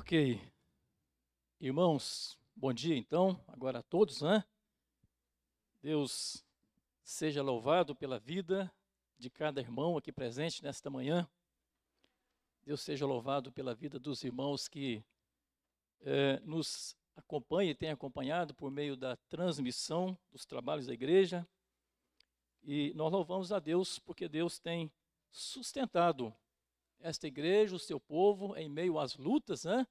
Ok. Irmãos, bom dia então, agora a todos, né? Deus seja louvado pela vida de cada irmão aqui presente nesta manhã. Deus seja louvado pela vida dos irmãos que eh, nos acompanham e têm acompanhado por meio da transmissão dos trabalhos da igreja. E nós louvamos a Deus porque Deus tem sustentado esta igreja, o seu povo, em meio às lutas né,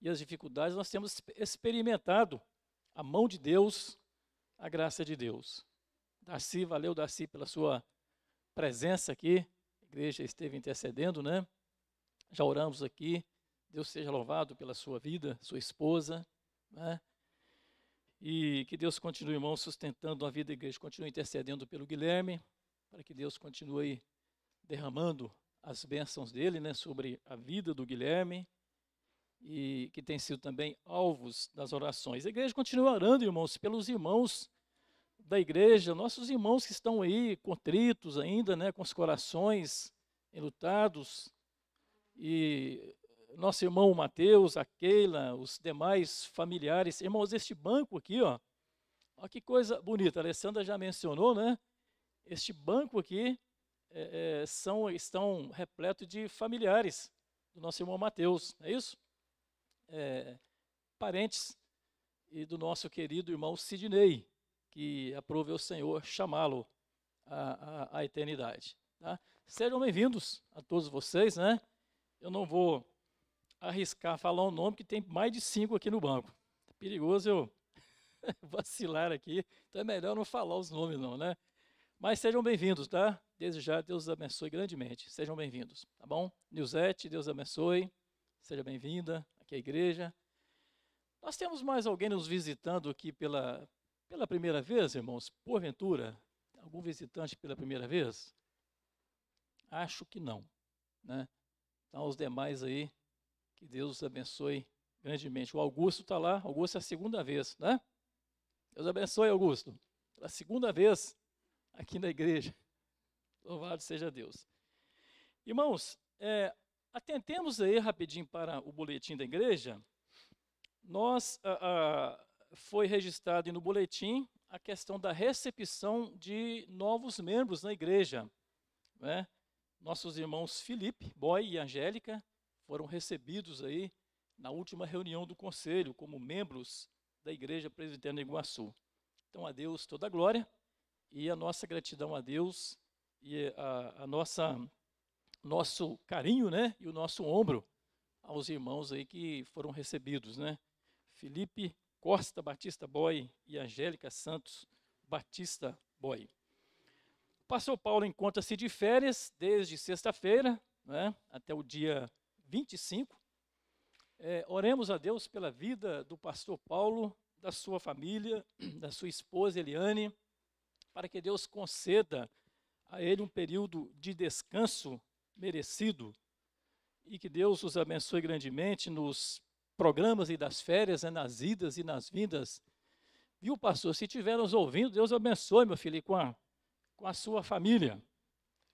e às dificuldades, nós temos experimentado a mão de Deus, a graça de Deus. Darcy, valeu, Darcy, pela sua presença aqui. A igreja esteve intercedendo, né? Já oramos aqui. Deus seja louvado pela sua vida, sua esposa, né? E que Deus continue, irmão, sustentando a vida da igreja, continue intercedendo pelo Guilherme, para que Deus continue derramando as bênçãos dele né, sobre a vida do Guilherme e que tem sido também alvos das orações. A igreja continua orando, irmãos, pelos irmãos da igreja, nossos irmãos que estão aí contritos ainda, né, com os corações enlutados, e nosso irmão Mateus, a Keila, os demais familiares, irmãos, este banco aqui, ó, ó que coisa bonita, a Alessandra já mencionou, né? Este banco aqui é, é, são, estão repletos de familiares do nosso irmão Mateus, não é isso? É, parentes e do nosso querido irmão Sidney, que aprove o Senhor chamá-lo à, à, à, eternidade. Tá? Sejam bem-vindos a todos vocês, né? Eu não vou arriscar falar um nome que tem mais de cinco aqui no banco. É perigoso eu vacilar aqui, então é melhor não falar os nomes não, né? Mas sejam bem-vindos, tá? Desde já, Deus os abençoe grandemente. Sejam bem-vindos, tá bom? Nilzete, Deus abençoe. Seja bem-vinda aqui à igreja. Nós temos mais alguém nos visitando aqui pela, pela primeira vez, irmãos? Porventura, algum visitante pela primeira vez? Acho que não, né? Então, os demais aí, que Deus os abençoe grandemente. O Augusto está lá, Augusto é a segunda vez, né? Deus abençoe, Augusto. Pela segunda vez, aqui na igreja. Louvado seja Deus. Irmãos, é, atentemos aí rapidinho para o boletim da igreja. Nós, foi registrado no boletim a questão da recepção de novos membros na igreja. Né? Nossos irmãos Felipe, Boy e Angélica foram recebidos aí na última reunião do conselho como membros da igreja presbiteriana de Iguaçu. Então, a Deus toda a glória e a nossa gratidão a Deus e a, a nossa nosso carinho, né, e o nosso ombro aos irmãos aí que foram recebidos, né? Felipe Costa Batista Boy e Angélica Santos Batista Boy. O pastor Paulo encontra-se de férias desde sexta-feira, né, até o dia 25. É, oremos a Deus pela vida do pastor Paulo, da sua família, da sua esposa Eliane, para que Deus conceda a ele um período de descanso merecido e que Deus os abençoe grandemente nos programas e das férias, né, nas idas e nas vindas. Viu, pastor? Se estiver nos ouvindo, Deus abençoe, meu filho, com a, com a sua família,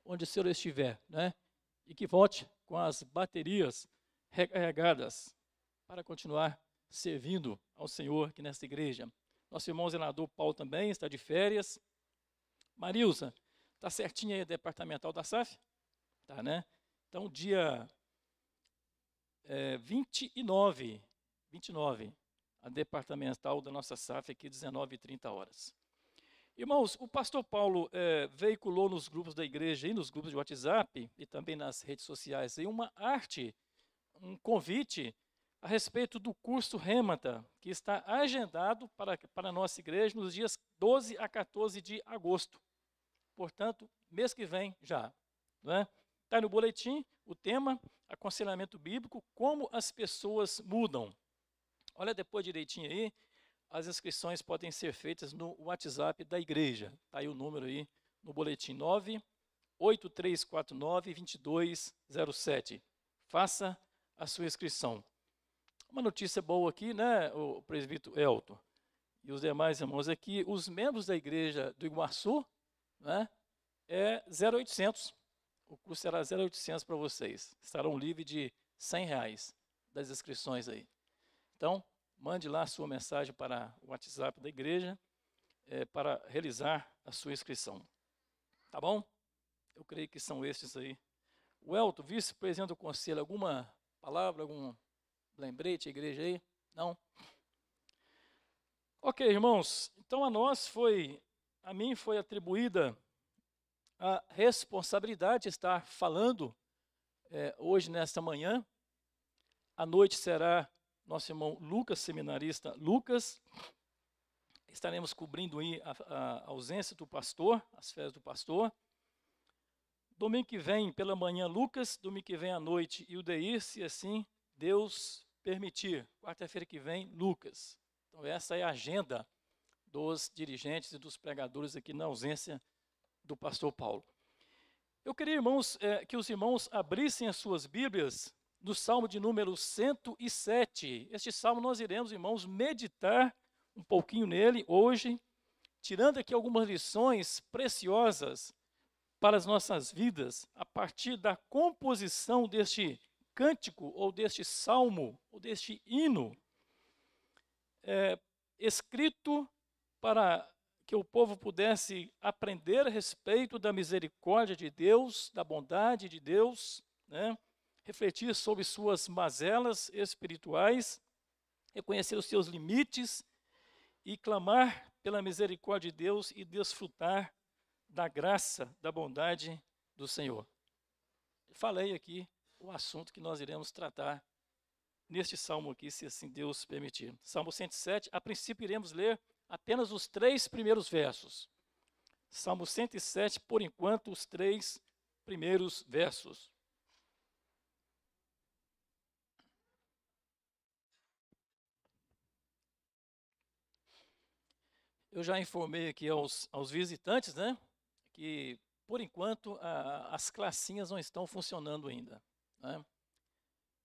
onde o senhor estiver, né? E que volte com as baterias recarregadas para continuar servindo ao Senhor aqui nesta igreja. Nosso irmão senador Paulo também está de férias. Marilza, tá certinho aí a departamental da SAF? Tá, né? Então, dia é, 29, 29, a departamental da nossa SAF aqui, 19 e 30 horas. Irmãos, o pastor Paulo é, veiculou nos grupos da igreja e nos grupos de WhatsApp e também nas redes sociais aí uma arte, um convite a respeito do curso Remata, que está agendado para, para a nossa igreja nos dias 12 a 14 de agosto. Portanto, mês que vem já. Está é? Tá no boletim o tema, aconselhamento bíblico, como as pessoas mudam. Olha depois direitinho aí, as inscrições podem ser feitas no WhatsApp da igreja. Está aí o número aí no boletim 98349-2207. Faça a sua inscrição. Uma notícia boa aqui, né, o presbítero Elton e os demais irmãos aqui, os membros da igreja do Iguaçu, né, é 0,800. O custo será 0,800 para vocês. Estarão livres de 100 reais. das inscrições aí. Então, mande lá a sua mensagem para o WhatsApp da igreja é, para realizar a sua inscrição. Tá bom? Eu creio que são estes aí. O Elton, vice-presidente do conselho, alguma palavra, algum lembrete igreja aí? Não? Ok, irmãos. Então a nós foi, a mim foi atribuída a responsabilidade de estar falando é, hoje, nesta manhã. À noite será nosso irmão Lucas, seminarista Lucas. Estaremos cobrindo aí a, a ausência do pastor, as férias do pastor. Domingo que vem, pela manhã, Lucas. Domingo que vem à noite, Ildeir, se assim Deus permitir. Quarta-feira que vem, Lucas. Então, essa é a agenda dos dirigentes e dos pregadores aqui na ausência do pastor Paulo. Eu queria, irmãos, é, que os irmãos abrissem as suas Bíblias no Salmo de número 107. Este salmo nós iremos, irmãos, meditar um pouquinho nele hoje, tirando aqui algumas lições preciosas para as nossas vidas a partir da composição deste cântico ou deste salmo ou deste hino é, escrito para que o povo pudesse aprender a respeito da misericórdia de Deus, da bondade de Deus, né? refletir sobre suas mazelas espirituais, reconhecer os seus limites e clamar pela misericórdia de Deus e desfrutar da graça, da bondade do Senhor. Falei aqui o assunto que nós iremos tratar neste salmo aqui, se assim Deus permitir. Salmo 107, a princípio iremos ler apenas os três primeiros versos. Salmo 107, por enquanto, os três primeiros versos. Eu já informei aqui aos, aos visitantes, né, que por enquanto a, as classinhas não estão funcionando ainda. Né?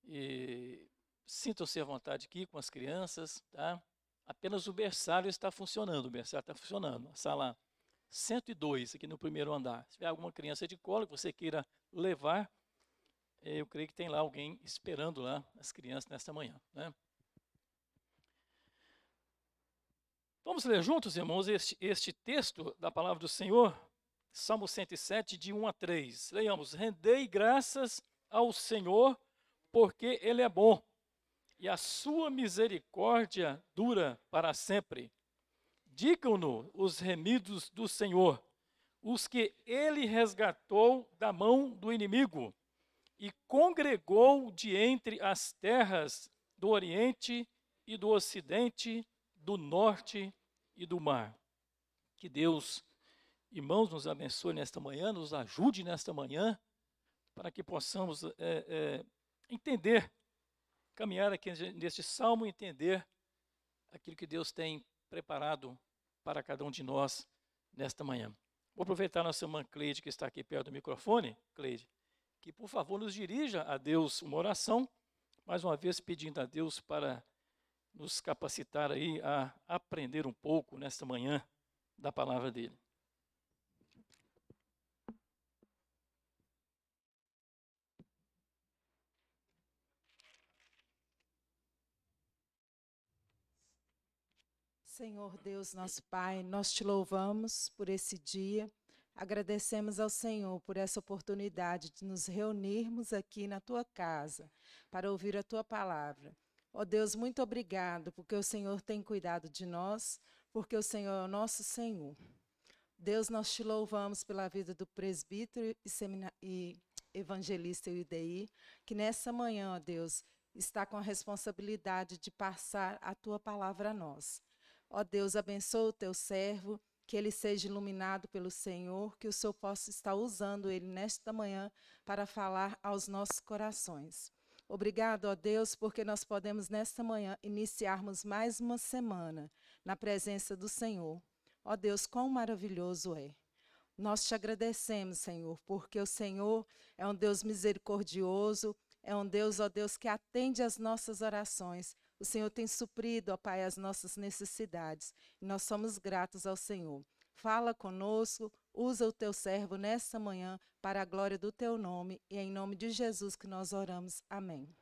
E sintam-se à vontade aqui com as crianças, tá? Apenas o berçário está funcionando, o berçário está funcionando. A sala 102, aqui no primeiro andar. Se tiver alguma criança de colo que você queira levar, eu creio que tem lá alguém esperando lá as crianças nesta manhã, né? Vamos ler juntos, irmãos, este, este texto da palavra do Senhor, Salmo 107, de 1 a 3. Leiamos: Rendei graças ao Senhor, porque Ele é bom, e a sua misericórdia dura para sempre. Digam-no os remidos do Senhor, os que Ele resgatou da mão do inimigo, e congregou de entre as terras do Oriente e do Ocidente, do Norte e do mar. Que Deus, irmãos, nos abençoe nesta manhã, nos ajude nesta manhã, para que possamos é, é, entender, caminhar aqui neste salmo, entender aquilo que Deus tem preparado para cada um de nós nesta manhã. Vou aproveitar nossa irmã Cleide, que está aqui perto do microfone, Cleide, que por favor nos dirija a Deus uma oração, mais uma vez pedindo a Deus para nos capacitar aí a aprender um pouco nesta manhã da palavra dele. Senhor Deus, nosso Pai, nós te louvamos por esse dia. Agradecemos ao Senhor por essa oportunidade de nos reunirmos aqui na tua casa para ouvir a tua palavra. Ó oh Deus, muito obrigado, porque o Senhor tem cuidado de nós, porque o Senhor é o nosso Senhor. Deus, nós te louvamos pela vida do presbítero e, semina e evangelista UDI, que nessa manhã, ó Deus, está com a responsabilidade de passar a tua palavra a nós. Ó Deus, abençoa o teu servo, que ele seja iluminado pelo Senhor, que o Senhor possa estar usando ele nesta manhã para falar aos nossos corações. Obrigado, ó Deus, porque nós podemos nesta manhã iniciarmos mais uma semana na presença do Senhor. Ó Deus, quão maravilhoso é. Nós te agradecemos, Senhor, porque o Senhor é um Deus misericordioso, é um Deus, ó Deus, que atende às nossas orações. O Senhor tem suprido, ó Pai, as nossas necessidades. E nós somos gratos ao Senhor. Fala conosco, usa o teu servo nesta manhã para a glória do teu nome e é em nome de Jesus que nós oramos. Amém.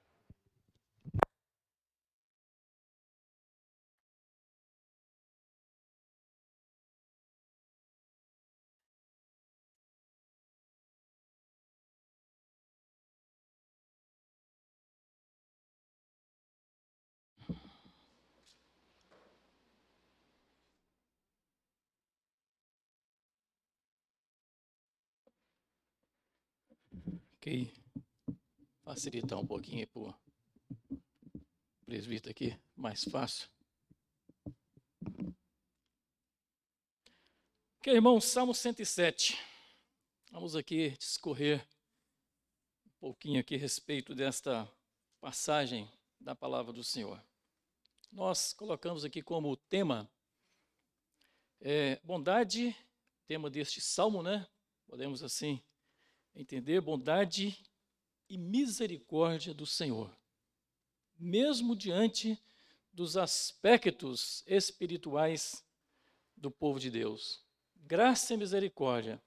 Ok. Facilitar um pouquinho para o presbítero aqui, mais fácil. Ok, irmão, Salmo 107. Vamos aqui discorrer um pouquinho aqui a respeito desta passagem da palavra do Senhor. Nós colocamos aqui como tema é, bondade, tema deste salmo, né? Podemos assim entender bondade e misericórdia do Senhor, mesmo diante dos aspectos espirituais do povo de Deus. Graça e misericórdia,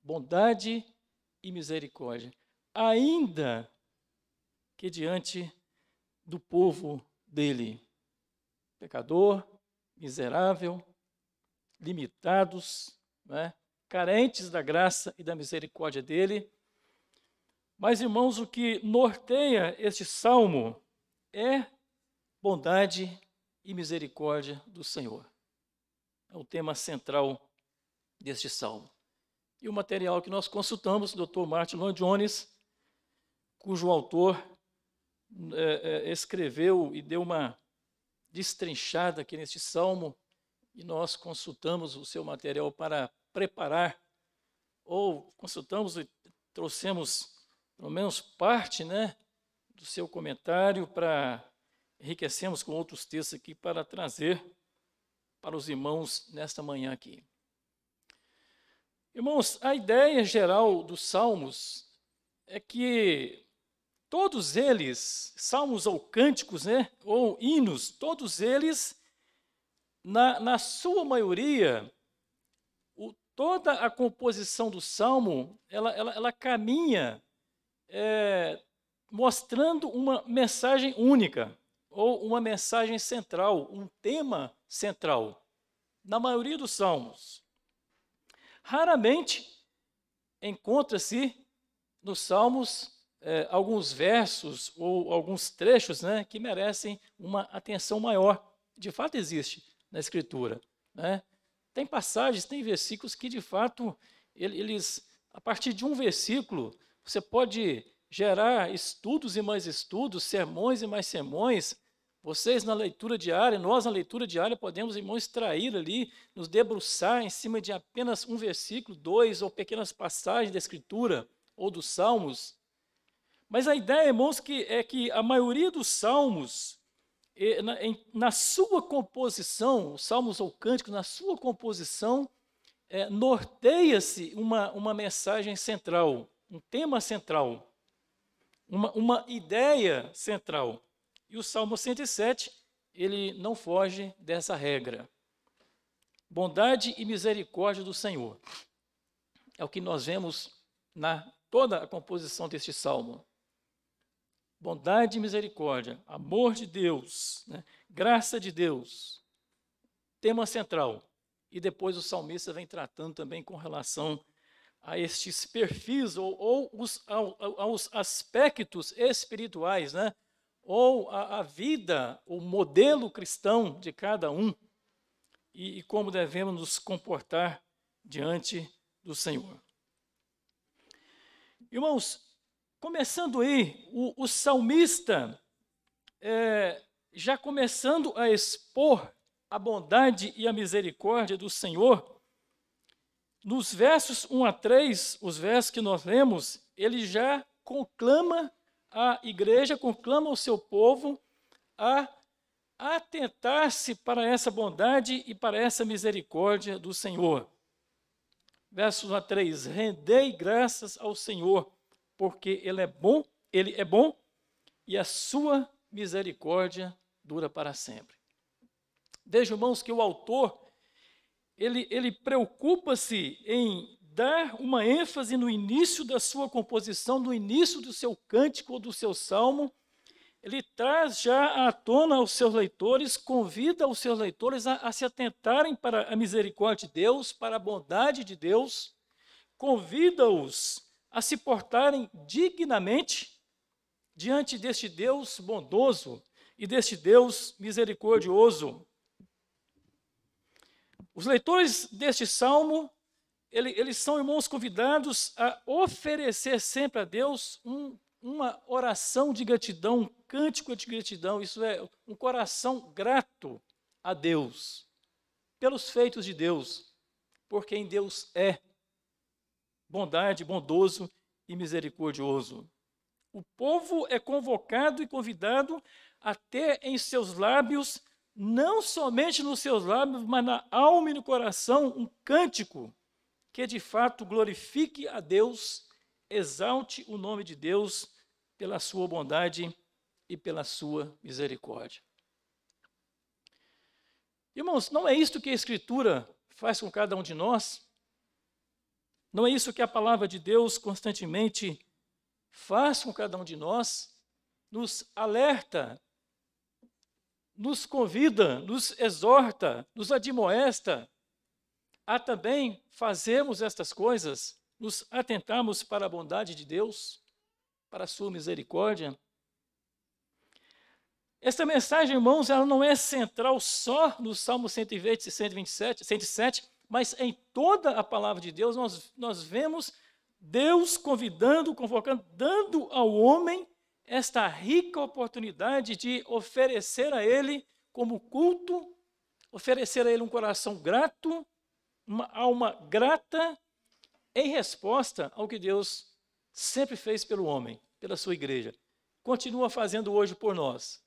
bondade e misericórdia, ainda que diante do povo dele, pecador, miserável, limitados, né? Carentes da graça e da misericórdia dele. Mas, irmãos, o que norteia este salmo é bondade e misericórdia do Senhor. É o tema central deste salmo. E o material que nós consultamos, o Dr. Martin Lloyd Jones, cujo autor é, é, escreveu e deu uma destrinchada aqui neste salmo, e nós consultamos o seu material para preparar, ou consultamos e trouxemos pelo menos parte né, do seu comentário para enriquecermos com outros textos aqui para trazer para os irmãos nesta manhã aqui. Irmãos, a ideia geral dos salmos é que todos eles, salmos ou cânticos, né, ou hinos, todos eles, na, na sua maioria, toda a composição do salmo, ela, ela, ela caminha é, mostrando uma mensagem única, ou uma mensagem central, um tema central, na maioria dos salmos. Raramente encontra-se nos salmos é, alguns versos ou alguns trechos né, que merecem uma atenção maior. De fato, existe na Escritura. Né? Tem passagens, tem versículos que, de fato, eles, a partir de um versículo, você pode gerar estudos e mais estudos, sermões e mais sermões. Vocês na leitura diária, nós na leitura diária podemos, irmãos, extrair ali, nos debruçar em cima de apenas um versículo, dois ou pequenas passagens da Escritura ou dos Salmos mas a ideia, irmãos, que é que a maioria dos salmos, na, em, na sua composição, os salmos ou cânticos, na sua composição, é, norteia-se uma, uma mensagem central, um tema central, uma, uma ideia central. E o Salmo 107, ele não foge dessa regra. Bondade e misericórdia do Senhor. É o que nós vemos na toda a composição deste salmo bondade e misericórdia, amor de Deus, né? graça de Deus, tema central. E depois o salmista vem tratando também com relação a estes perfis ou, ou os, ao, aos aspectos espirituais, né? ou a, a, vida, o modelo cristão de cada um e, e como devemos nos comportar diante do Senhor. Irmãos, Começando aí, o, o salmista, é, já começando a expor a bondade e a misericórdia do Senhor, nos versos 1 a 3, os versos que nós lemos, ele já conclama a igreja, conclama o seu povo a atentar-se para essa bondade e para essa misericórdia do Senhor. Versos 1 a 3: Rendei graças ao Senhor porque ele é bom, ele é bom e a sua misericórdia dura para sempre. Veja, irmãos, que o autor ele, ele preocupa-se em dar uma ênfase no início da sua composição, no início do seu cântico ou do seu salmo. Ele traz já à tona aos seus leitores, convida os seus leitores a, a se atentarem para a misericórdia de Deus, para a bondade de Deus, convida-os a se portarem dignamente diante deste Deus bondoso e deste Deus misericordioso. Os leitores deste salmo ele, eles são irmãos convidados a oferecer sempre a Deus um, uma oração de gratidão, um cântico de gratidão, isso é, um coração grato a Deus, pelos feitos de Deus, por quem Deus é, bondade, bondoso e misericordioso. O povo é convocado e convidado a ter em seus lábios, não somente nos seus lábios, mas na alma e no coração, um cântico que de fato glorifique a Deus, exalte o nome de Deus pela sua bondade e pela sua misericórdia. Irmãos, não é isto que a Escritura faz com cada um de nós? Não é isso que a palavra de Deus constantemente faz com cada um de nós? Nos alerta, nos convida, nos exorta, nos admoesta? A também fazermos estas coisas, nos atentarmos para a bondade de Deus, para a sua misericórdia. Esta mensagem, irmãos, ela não é central só no Salmo 120, 127, 107, mas em toda a palavra de Deus nós, nós vemos Deus convidando, convocando, dando ao homem esta rica oportunidade de oferecer a Ele como culto, oferecer a Ele um coração grato, uma alma grata, em resposta ao que Deus sempre fez pelo homem, pela sua igreja. Continua fazendo hoje por nós.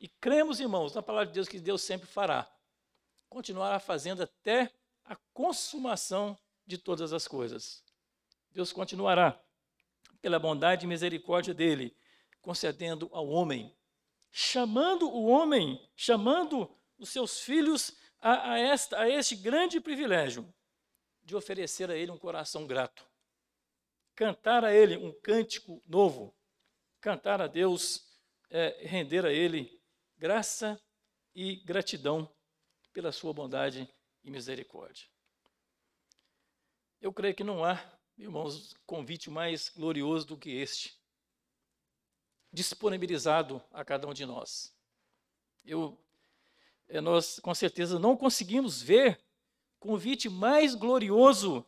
E cremos, irmãos, na palavra de Deus que Deus sempre fará. Continuará fazendo até a consumação de todas as coisas. Deus continuará, pela bondade e misericórdia dele, concedendo ao homem, chamando o homem, chamando os seus filhos a, a, esta, a este grande privilégio de oferecer a ele um coração grato, cantar a ele um cântico novo, cantar a Deus, é, render a ele graça e gratidão pela sua bondade e misericórdia. Eu creio que não há, irmãos, convite mais glorioso do que este, disponibilizado a cada um de nós. Eu, eh, nós, com certeza, não conseguimos ver convite mais glorioso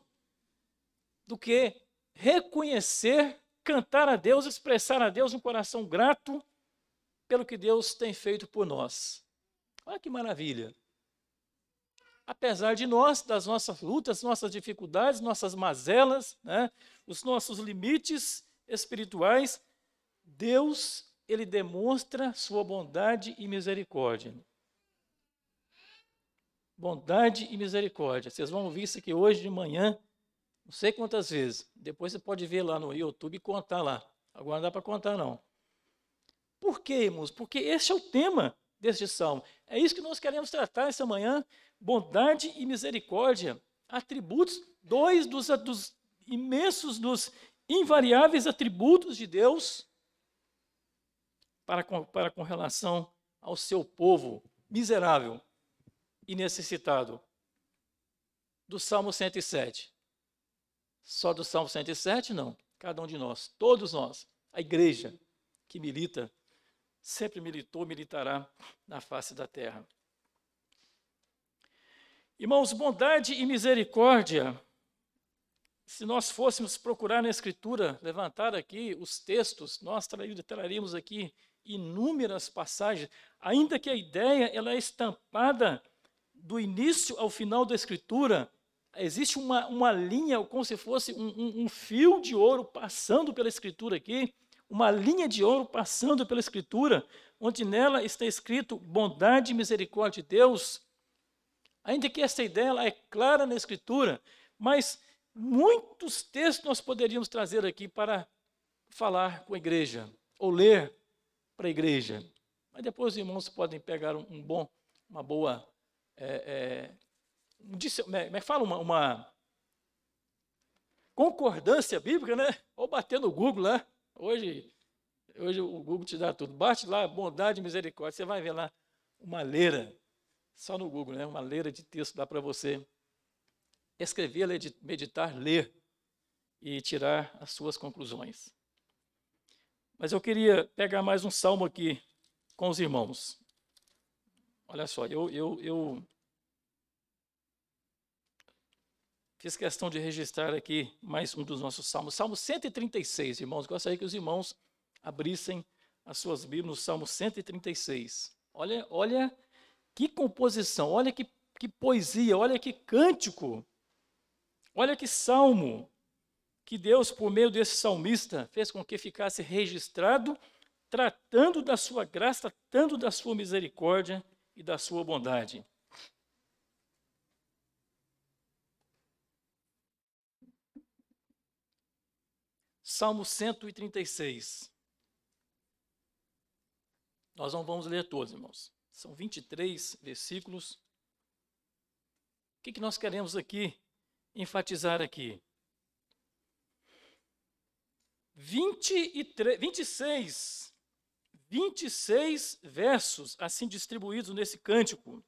do que reconhecer, cantar a Deus, expressar a Deus um coração grato pelo que Deus tem feito por nós. Olha que maravilha! Apesar de nós, das nossas lutas, nossas dificuldades, nossas mazelas, né, os nossos limites espirituais, Deus, ele demonstra sua bondade e misericórdia. Bondade e misericórdia. Vocês vão ouvir isso aqui hoje de manhã, não sei quantas vezes. Depois você pode ver lá no YouTube e contar lá. Agora não dá para contar, não. Por quê, irmãos? Porque esse é o tema deste salmo. É isso que nós queremos tratar essa manhã bondade e misericórdia, atributos, dois dos, dos imensos, dos invariáveis atributos de Deus para com, para com relação ao seu povo miserável e necessitado. Do Salmo 107. Só do Salmo 107, não. Cada um de nós, todos nós, a igreja que milita, sempre militou, militará na face da terra. Irmãos, bondade e misericórdia, se nós fôssemos procurar na Escritura, levantar aqui os textos, nós traríamos aqui inúmeras passagens, ainda que a ideia ela é estampada do início ao final da Escritura, existe uma, uma linha, como se fosse um, um, um fio de ouro passando pela Escritura aqui, uma linha de ouro passando pela Escritura, onde nela está escrito bondade e misericórdia de Deus, Ainda que essa ideia é clara na Escritura, mas muitos textos nós poderíamos trazer aqui para falar com a igreja, ou ler para a igreja. Mas depois os irmãos podem pegar um, um bom, uma boa. É, é, um, como é que fala? Uma, uma, concordância bíblica, né? Ou bater no Google lá. Hoje, hoje o Google te dá tudo. Bate lá, bondade e misericórdia. Você vai ver lá uma leira só no Google, né? uma leira de texto dá para você escrever, meditar, ler e tirar as suas conclusões. Mas eu queria pegar mais um salmo aqui com os irmãos. Olha só, eu, eu, eu fiz questão de registrar aqui mais um dos nossos salmos. Salmo 136, irmãos. Gostaria que os irmãos abrissem as suas Bíblias no Salmo 136. Olha, olha que composição, olha que, que poesia, olha que cântico, olha que salmo que Deus, por meio desse salmista, fez com que ficasse registrado, tratando da sua graça, tratando da sua misericórdia e da sua bondade. Salmo 136. Nós não vamos ler todos, irmãos. São 23 versículos. O que, que nós queremos aqui enfatizar aqui? 23, 26, 26 versos assim distribuídos nesse cântico.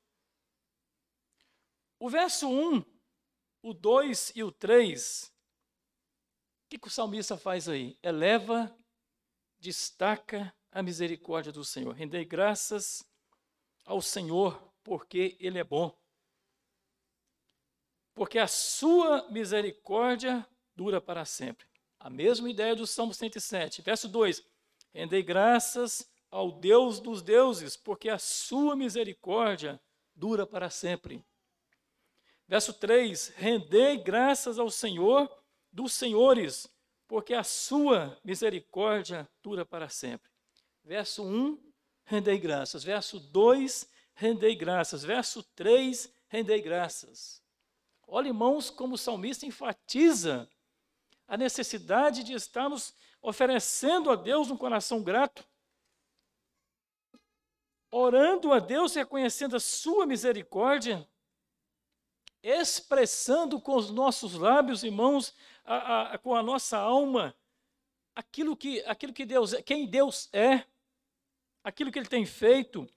O verso 1, o 2 e o 3, o que, que o salmista faz aí? Eleva, destaca a misericórdia do Senhor. Rendei graças ao Senhor, porque Ele é bom. Porque a sua misericórdia dura para sempre. A mesma ideia do Salmo 107, verso 2: Rendei graças ao Deus dos deuses, porque a sua misericórdia dura para sempre. Verso 3: Rendei graças ao Senhor dos senhores, porque a sua misericórdia dura para sempre. Verso 1, rendei graças. Verso 2, rendei graças. Verso 3, rendei graças. Olha, irmãos, como o salmista enfatiza a necessidade de estarmos oferecendo a Deus um coração grato, orando a Deus, reconhecendo a sua misericórdia, expressando com os nossos lábios, irmãos, a, a, com a nossa alma, aquilo que, aquilo que Deus é, quem Deus é, aquilo que Ele tem feito,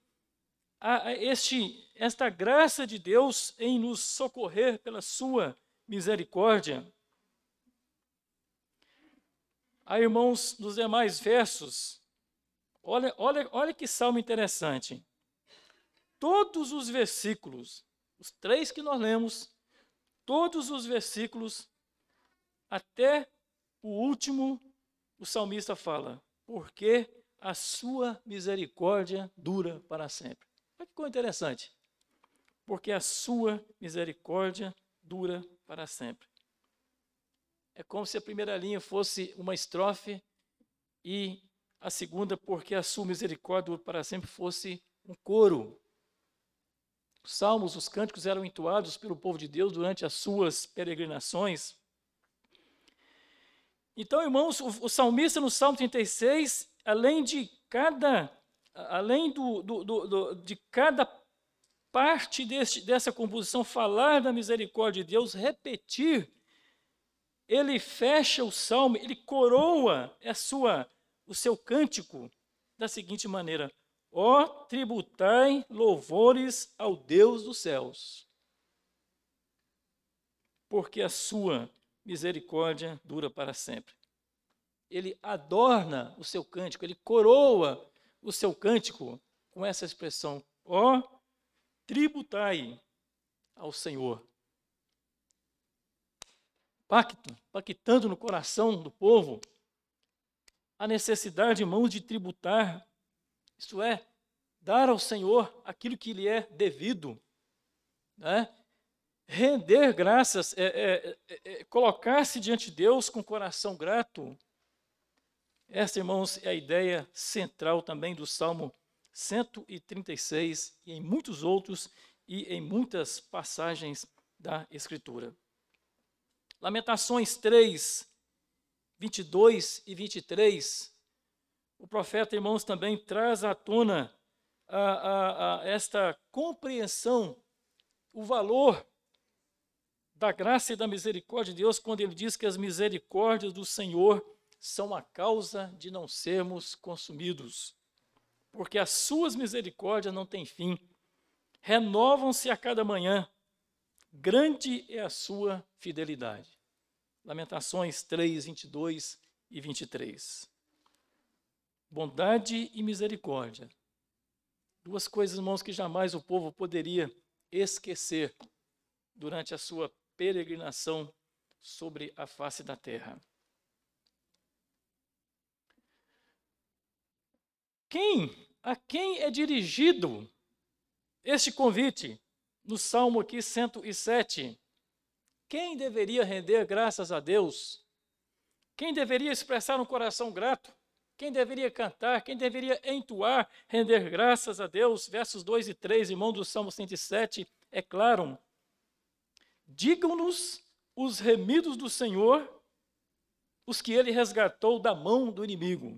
a, a este, esta graça de Deus em nos socorrer pela Sua misericórdia. Aí, irmãos, nos demais versos, olha, olha, olha que salmo interessante. Todos os versículos, os três que nós lemos, todos os versículos, até o último, o salmista fala, porque a sua misericórdia dura para sempre. Olha que coisa interessante. Porque a sua misericórdia dura para sempre. É como se a primeira linha fosse uma estrofe e a segunda, porque a sua misericórdia dura para sempre, fosse um coro. Os salmos, os cânticos eram entoados pelo povo de Deus durante as suas peregrinações. Então, irmãos, o, o salmista no Salmo 36, além de cada, além do, do, do, de cada parte deste, dessa composição falar da misericórdia de Deus, repetir, ele fecha o salmo, ele coroa a sua, o seu cântico da seguinte maneira: Ó tributai louvores ao Deus dos céus, porque a sua misericórdia dura para sempre. Ele adorna o seu cântico, ele coroa o seu cântico com essa expressão: ó, tributai ao Senhor. Pacto, pactando no coração do povo a necessidade, irmãos, de tributar, isto é, dar ao Senhor aquilo que lhe é devido, né? render graças, é, é, é, é colocar-se diante de Deus com coração grato, essa, irmãos, é a ideia central também do Salmo 136 e em muitos outros e em muitas passagens da Escritura. Lamentações 3, 22 e 23, o profeta, irmãos, também traz à tona a, a, a esta compreensão, o valor da graça e da misericórdia de Deus, quando ele diz que as misericórdias do Senhor são a causa de não sermos consumidos, porque as suas misericórdias não têm fim, renovam-se a cada manhã, grande é a sua fidelidade. Lamentações 3, 22 e 23. Bondade e misericórdia. Duas coisas, irmãos, que jamais o povo poderia esquecer durante a sua peregrinação sobre a face da terra. Quem, a quem é dirigido este convite? No Salmo aqui 107. Quem deveria render graças a Deus? Quem deveria expressar um coração grato? Quem deveria cantar? Quem deveria entoar, render graças a Deus? Versos 2 e 3, irmão do Salmo 107, é claro. Digam-nos os remidos do Senhor, os que ele resgatou da mão do inimigo.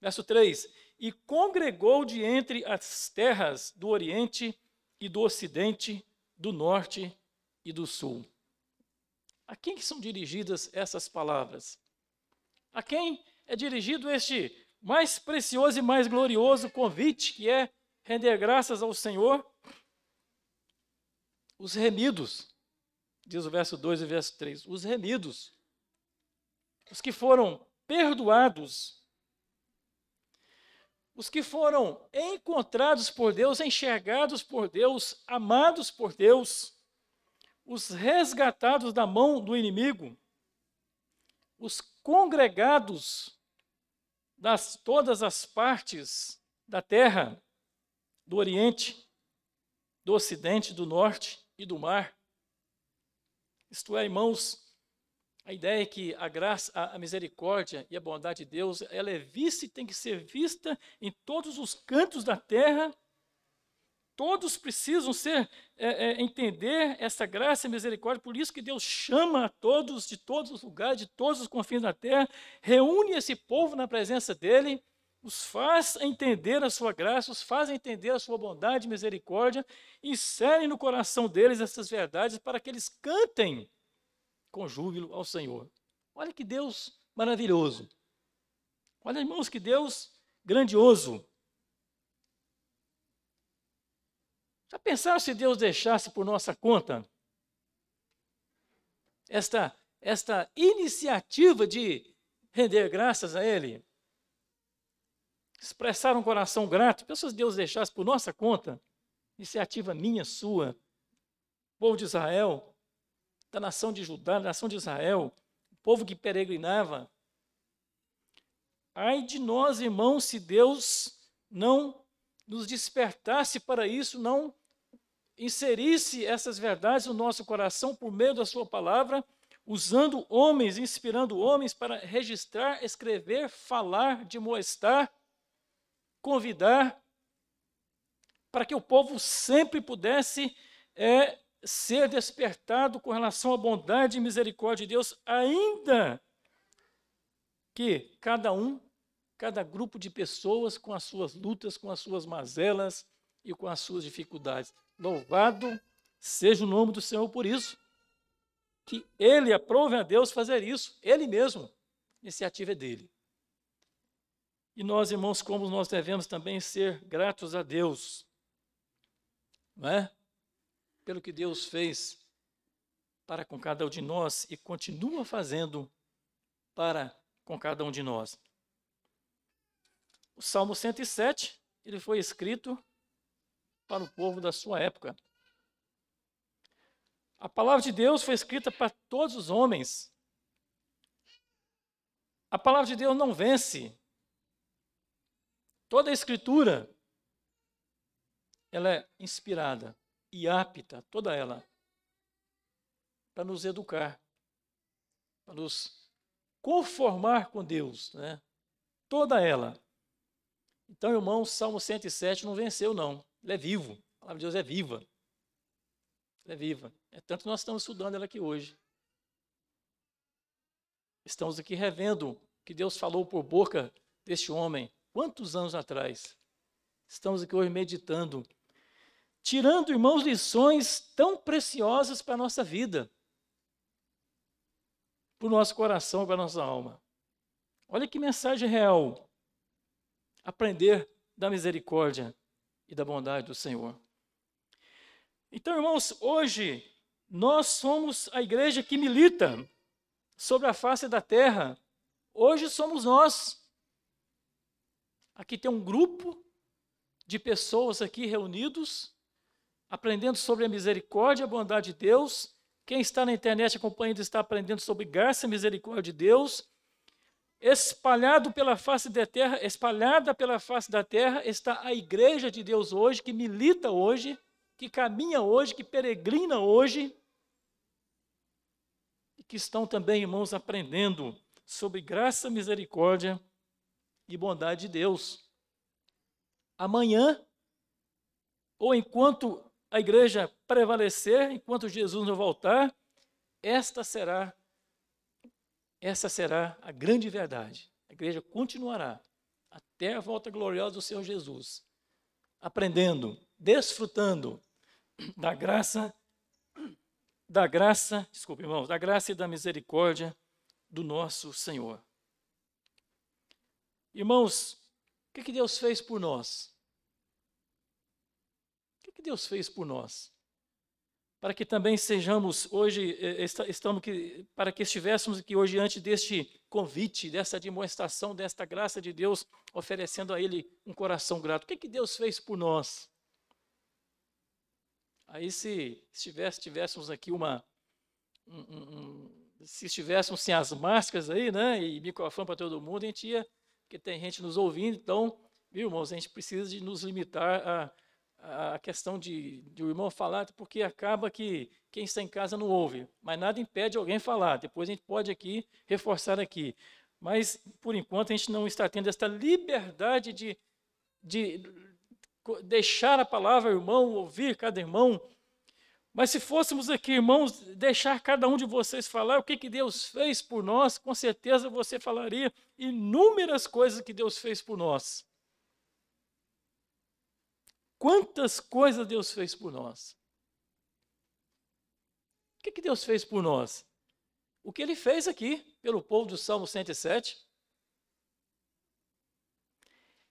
Verso 3: e congregou de entre as terras do Oriente e do Ocidente, do Norte e do Sul. A quem são dirigidas essas palavras? A quem é dirigido este mais precioso e mais glorioso convite, que é render graças ao Senhor? Os remidos, diz o verso 2 e o verso 3, os remidos, os que foram perdoados os que foram encontrados por Deus, enxergados por Deus, amados por Deus, os resgatados da mão do inimigo, os congregados das todas as partes da terra, do Oriente, do Ocidente, do Norte e do Mar. Isto é, irmãos, a ideia é que a graça, a misericórdia e a bondade de Deus, ela é vista e tem que ser vista em todos os cantos da terra. Todos precisam ser é, é, entender essa graça e misericórdia. Por isso que Deus chama a todos de todos os lugares, de todos os confins da terra, reúne esse povo na presença dele, os faz entender a sua graça, os faz entender a sua bondade e misericórdia, insere no coração deles essas verdades para que eles cantem com júbilo ao Senhor. Olha que Deus maravilhoso. Olha, irmãos, que Deus grandioso. Já pensaram se Deus deixasse por nossa conta esta, esta iniciativa de render graças a Ele? Expressar um coração grato. Pensa se Deus deixasse por nossa conta, iniciativa minha, sua, povo de Israel, da nação de Judá, da nação de Israel, o povo que peregrinava. Ai de nós, irmãos, se Deus não nos despertasse para isso, não inserisse essas verdades no nosso coração por meio da Sua palavra, usando homens, inspirando homens para registrar, escrever, falar, demoestar, convidar, para que o povo sempre pudesse é, ser despertado com relação à bondade e misericórdia de Deus, ainda que cada um, cada grupo de pessoas com as suas lutas, com as suas mazelas e com as suas dificuldades. Louvado seja o nome do Senhor por isso. Que Ele aprove a Deus fazer isso, Ele mesmo. A iniciativa é dele. E nós, irmãos, como nós devemos também ser gratos a Deus. Não é? pelo que Deus fez para com cada um de nós e continua fazendo para com cada um de nós. O Salmo 107, ele foi escrito para o povo da sua época. A palavra de Deus foi escrita para todos os homens. A palavra de Deus não vence. Toda a escritura ela é inspirada e apta, toda ela, para nos educar, para nos conformar com Deus, né? Toda ela. Então, irmãos, Salmo 107 não venceu, não. Ele é vivo. A palavra de Deus é viva. É viva. É tanto que nós estamos estudando ela aqui hoje. Estamos aqui revendo o que Deus falou por boca deste homem, quantos anos atrás. Estamos aqui hoje meditando tirando, irmãos, lições tão preciosas para a nossa vida, para o nosso coração, para a nossa alma. Olha que mensagem real. Aprender da misericórdia e da bondade do Senhor. Então, irmãos, hoje nós somos a igreja que milita sobre a face da terra. Hoje somos nós. Aqui tem um grupo de pessoas aqui reunidos aprendendo sobre a misericórdia e a bondade de Deus, Quem está na internet acompanhando está aprendendo sobre graça e misericórdia de Deus. Espalhado pela face da terra, espalhada pela face da terra está a igreja de Deus hoje, que milita hoje, que caminha hoje, que peregrina hoje, e que estão também, irmãos, aprendendo sobre graça, misericórdia e bondade de Deus. Amanhã, ou enquanto a igreja prevalecer, enquanto Jesus não voltar, esta será essa será a grande verdade. A igreja continuará até a volta gloriosa do Senhor Jesus, aprendendo, desfrutando da graça da graça, desculpe, irmãos, da graça e da misericórdia do nosso Senhor. Irmãos, o que, Deus fez por nós? O que, Deus fez por nós? Para que também sejamos hoje, eh, estamos para que estivéssemos aqui hoje diante deste convite, dessa demonstração, desta graça de Deus, oferecendo a Ele um coração grato. O que, que Deus fez por nós? Aí se estivesse, tivéssemos aqui uma, um, um, se estivéssemos sem as máscaras aí, né, e microfone para todo mundo, a gente ia, porque tem gente nos ouvindo, então, viu, irmãos, a gente precisa de nos limitar a, a questão de, de o irmão falar, porque acaba que quem está em casa não ouve, mas nada impede alguém falar, depois a gente pode aqui reforçar aqui. Mas, por enquanto, a gente não está tendo esta liberdade de, de deixar a palavra, irmão, ouvir cada irmão, mas se fôssemos aqui, irmãos, deixar cada um de vocês falar o que, que Deus fez por nós, com certeza você falaria inúmeras coisas que Deus fez por nós. Quantas coisas Deus fez por nós? O que, que Deus fez por nós? O que ele fez aqui pelo povo do Salmo 107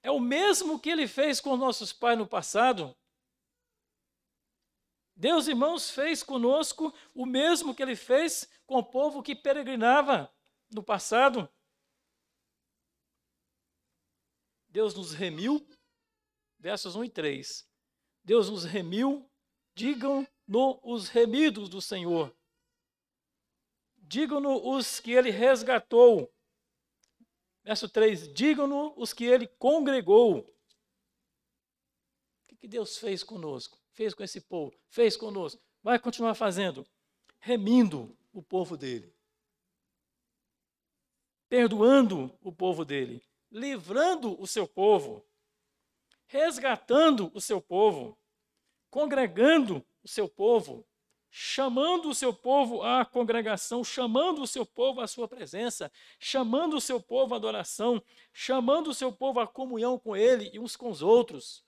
é o mesmo que ele fez com nossos pais no passado, Deus, irmãos, fez conosco o mesmo que ele fez com o povo que peregrinava no passado. Deus nos remiu, versos 1 e 3. Deus nos remiu, digam-no os remidos do Senhor. Digam-no os que ele resgatou. Verso 3: Digam-no os que ele congregou. O que Deus fez conosco? fez com esse povo, fez conosco, vai continuar fazendo, remindo o povo dele, perdoando o povo dele, livrando o seu povo, resgatando o seu povo, congregando o seu povo, chamando o seu povo à congregação, chamando o seu povo à sua presença, chamando o seu povo à adoração, chamando o seu povo à comunhão com ele e uns com os outros.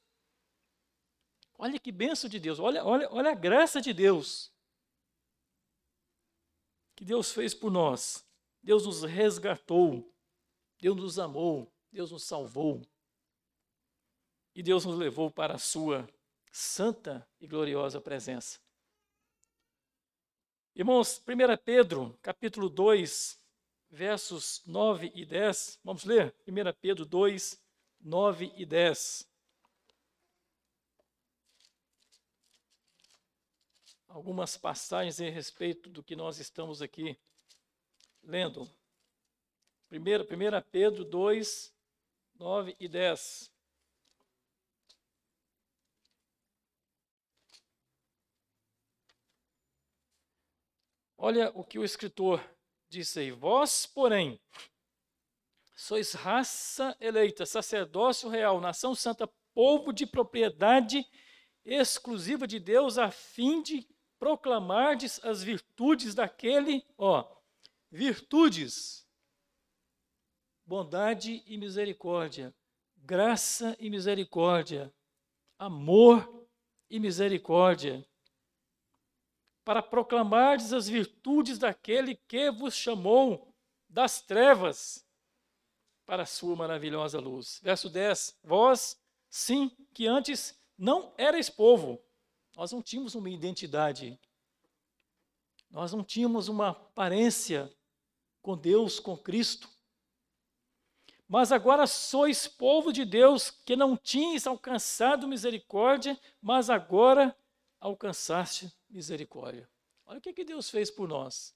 Olha que benção de Deus, olha, olha, olha a graça de Deus que Deus fez por nós. Deus nos resgatou, Deus nos amou, Deus nos salvou. E Deus nos levou para a sua santa e gloriosa presença. Irmãos, 1 Pedro, capítulo 2, versos 9 e 10. Vamos ler? 1 Pedro 2, 9 e 10. algumas passagens a respeito do que nós estamos aqui lendo. Primeiro, 1 Pedro 2, 9 e 10. Olha o que o escritor disse aí. Vós, porém, sois raça eleita, sacerdócio real, nação santa, povo de propriedade exclusiva de Deus, a fim de proclamardes as virtudes daquele, ó, virtudes, bondade e misericórdia, graça e misericórdia, amor e misericórdia, para proclamardes as virtudes daquele que vos chamou das trevas para a sua maravilhosa luz. Verso 10: Vós, sim, que antes não erais povo, nós não tínhamos uma identidade. Nós não tínhamos uma aparência com Deus, com Cristo. Mas agora sois povo de Deus que não tinhas alcançado misericórdia, mas agora alcançaste misericórdia. Olha o que, que Deus fez por nós.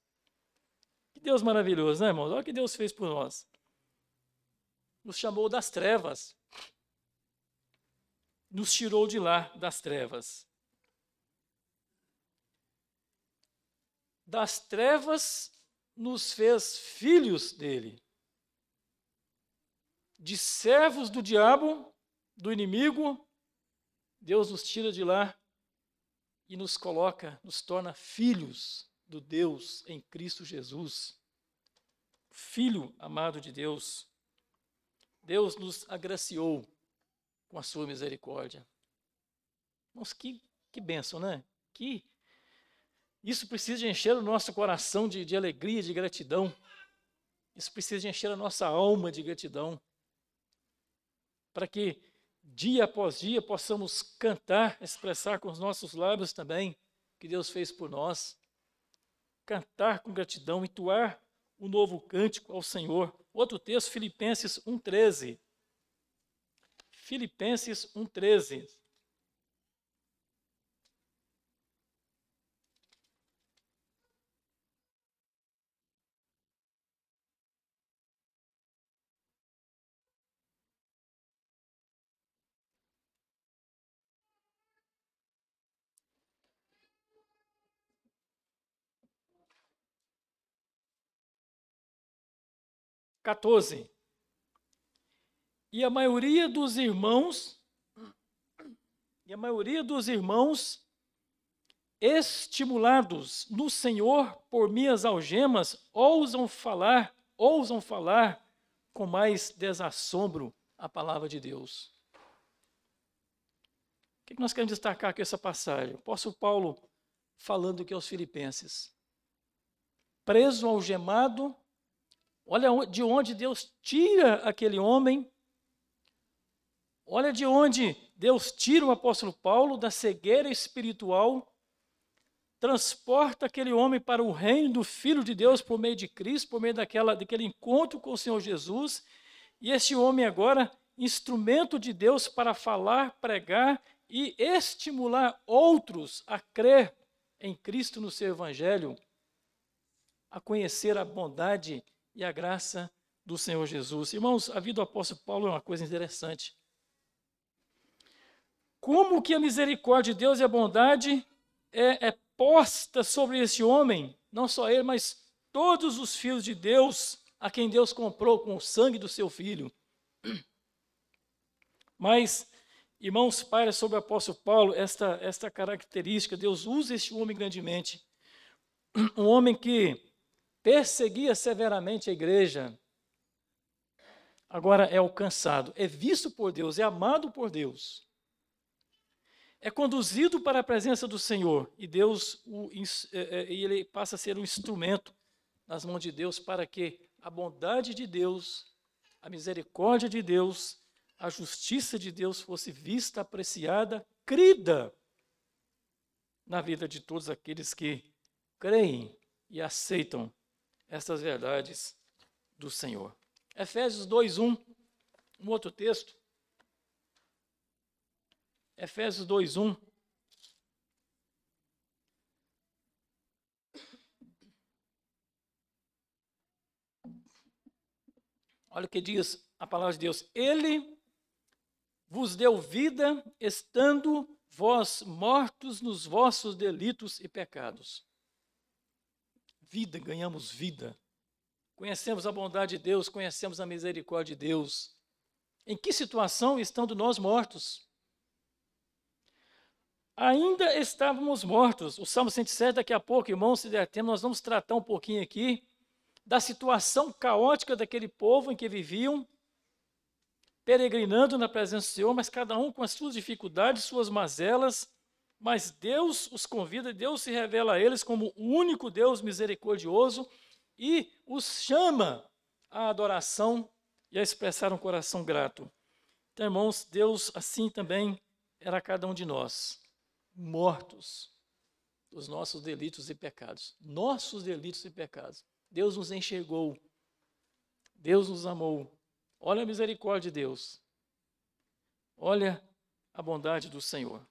Que Deus maravilhoso, né, irmãos? Olha o que Deus fez por nós. Nos chamou das trevas. Nos tirou de lá das trevas. Das trevas nos fez filhos dele. De servos do diabo, do inimigo, Deus nos tira de lá e nos coloca, nos torna filhos do Deus em Cristo Jesus. Filho amado de Deus. Deus nos agraciou com a sua misericórdia. Mas que, que bênção, né? Que isso precisa encher o nosso coração de, de alegria, de gratidão. Isso precisa encher a nossa alma de gratidão. Para que dia após dia possamos cantar, expressar com os nossos lábios também que Deus fez por nós. Cantar com gratidão, entoar o um novo cântico ao Senhor. Outro texto, Filipenses 1,13. Filipenses 1,13. 14. E a maioria dos irmãos, e a maioria dos irmãos, estimulados no Senhor por minhas algemas, ousam falar, ousam falar com mais desassombro a palavra de Deus. O que nós queremos destacar aqui essa passagem? O apóstolo Paulo falando aqui aos filipenses. Preso, algemado, Olha de onde Deus tira aquele homem. Olha de onde Deus tira o apóstolo Paulo da cegueira espiritual, transporta aquele homem para o reino do Filho de Deus por meio de Cristo, por meio daquela, daquele encontro com o Senhor Jesus. E esse homem agora, instrumento de Deus para falar, pregar e estimular outros a crer em Cristo no seu Evangelho, a conhecer a bondade e a graça do Senhor Jesus. Irmãos, a vida do apóstolo Paulo é uma coisa interessante. Como que a misericórdia de Deus e a bondade é, é posta sobre esse homem, não só ele, mas todos os filhos de Deus, a quem Deus comprou com o sangue do seu filho. Mas, irmãos, para sobre o apóstolo Paulo esta, esta característica, Deus usa este homem grandemente. Um homem que perseguia severamente a igreja, agora é alcançado, é visto por Deus, é amado por Deus. É conduzido para a presença do Senhor e Deus o, é, é, ele passa a ser um instrumento nas mãos de Deus para que a bondade de Deus, a misericórdia de Deus, a justiça de Deus fosse vista, apreciada, crida na vida de todos aqueles que creem e aceitam estas verdades do Senhor. Efésios 2:1, um outro texto. Efésios 2:1 Olha o que diz a palavra de Deus. Ele vos deu vida, estando vós mortos nos vossos delitos e pecados vida, ganhamos vida. Conhecemos a bondade de Deus, conhecemos a misericórdia de Deus. Em que situação estando nós mortos? Ainda estávamos mortos. O Salmo 107, daqui a pouco, irmãos, se der tempo, nós vamos tratar um pouquinho aqui da situação caótica daquele povo em que viviam, peregrinando na presença do Senhor, mas cada um com as suas dificuldades, suas mazelas, mas Deus os convida, Deus se revela a eles como o único Deus misericordioso e os chama à adoração e a expressar um coração grato. Então, irmãos, Deus assim também era cada um de nós, mortos dos nossos delitos e pecados. Nossos delitos e pecados. Deus nos enxergou. Deus nos amou. Olha a misericórdia de Deus. Olha a bondade do Senhor.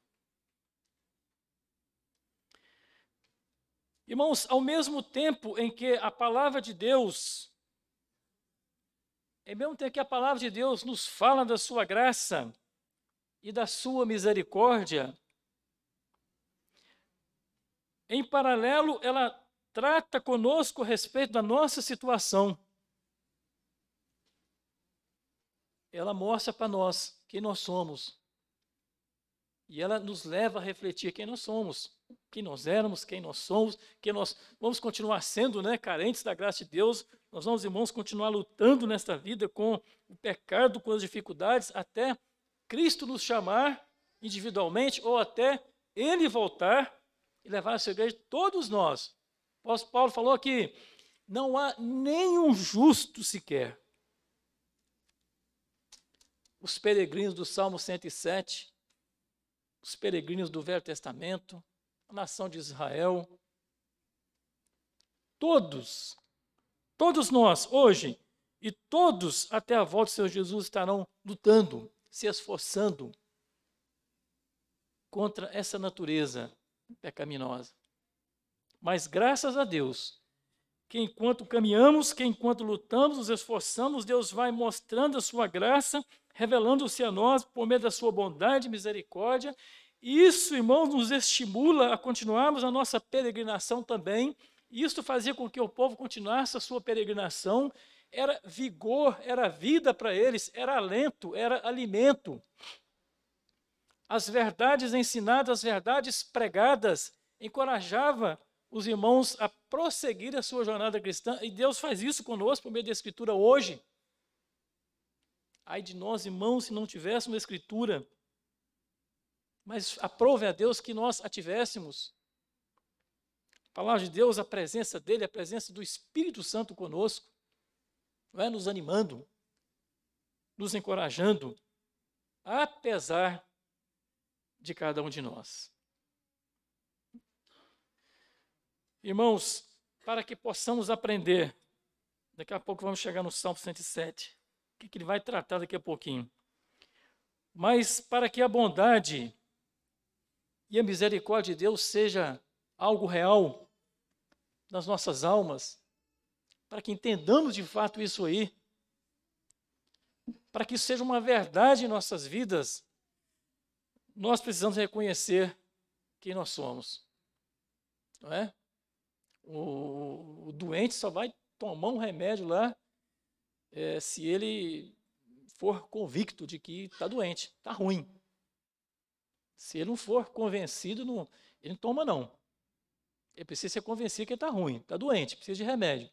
Irmãos, ao mesmo tempo em que a palavra de Deus, em mesmo tempo que a palavra de Deus nos fala da sua graça e da sua misericórdia, em paralelo, ela trata conosco a respeito da nossa situação. Ela mostra para nós quem nós somos. E ela nos leva a refletir quem nós somos, quem nós éramos, quem nós somos, quem nós vamos continuar sendo, né, carentes da graça de Deus. Nós vamos, irmãos, continuar lutando nesta vida com o pecado, com as dificuldades, até Cristo nos chamar individualmente ou até Ele voltar e levar a sua igreja, todos nós. O apóstolo Paulo falou que não há nenhum justo sequer. Os peregrinos do Salmo 107, os peregrinos do Velho Testamento, a nação de Israel, todos, todos nós hoje e todos até a volta do Senhor Jesus estarão lutando, se esforçando contra essa natureza pecaminosa. Mas graças a Deus, que enquanto caminhamos, que enquanto lutamos, nos esforçamos, Deus vai mostrando a sua graça, revelando-se a nós por meio da sua bondade e misericórdia. Isso, irmãos, nos estimula a continuarmos a nossa peregrinação também. Isso fazia com que o povo continuasse a sua peregrinação. Era vigor, era vida para eles, era alento, era alimento as verdades ensinadas, as verdades pregadas, encorajava os irmãos a prosseguir a sua jornada cristã, e Deus faz isso conosco por meio da Escritura hoje. Ai de nós, irmãos, se não tivéssemos a Escritura, mas aprove a Deus que nós a tivéssemos. A palavra de Deus, a presença dEle, a presença do Espírito Santo conosco, vai nos animando, nos encorajando, apesar de cada um de nós. Irmãos, para que possamos aprender, daqui a pouco vamos chegar no Salmo 107, que, que ele vai tratar daqui a pouquinho. Mas para que a bondade e a misericórdia de Deus seja algo real nas nossas almas, para que entendamos de fato isso aí, para que isso seja uma verdade em nossas vidas, nós precisamos reconhecer quem nós somos. Não é? O, o doente só vai tomar um remédio lá é, se ele for convicto de que está doente, está ruim. Se ele não for convencido, não, ele não toma não. Ele precisa ser convencido que ele está ruim, está doente, precisa de remédio.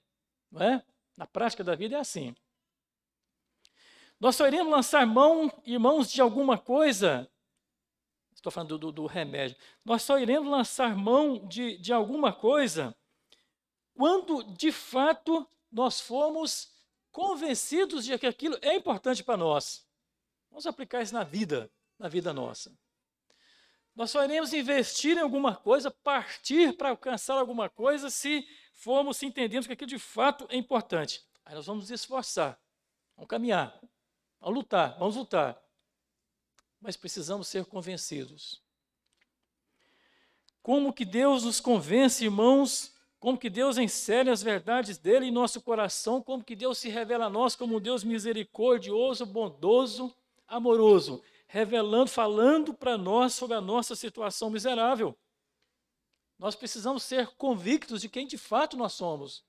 Não é? Na prática da vida é assim. Nós só iremos lançar mão, irmãos, de alguma coisa estou falando do, do, remédio, nós só iremos lançar mão de, de alguma coisa quando de fato nós formos convencidos de que aquilo é importante para nós. Vamos aplicar isso na vida, na vida nossa. Nós só iremos investir em alguma coisa, partir para alcançar alguma coisa, se formos, se entendemos que aquilo de fato é importante. Aí nós vamos nos esforçar, vamos caminhar, vamos lutar, vamos lutar mas precisamos ser convencidos. Como que Deus nos convence, irmãos? Como que Deus insere as verdades dele em nosso coração? Como que Deus se revela a nós como um Deus misericordioso, bondoso, amoroso, revelando, falando para nós sobre a nossa situação miserável? Nós precisamos ser convictos de quem de fato nós somos.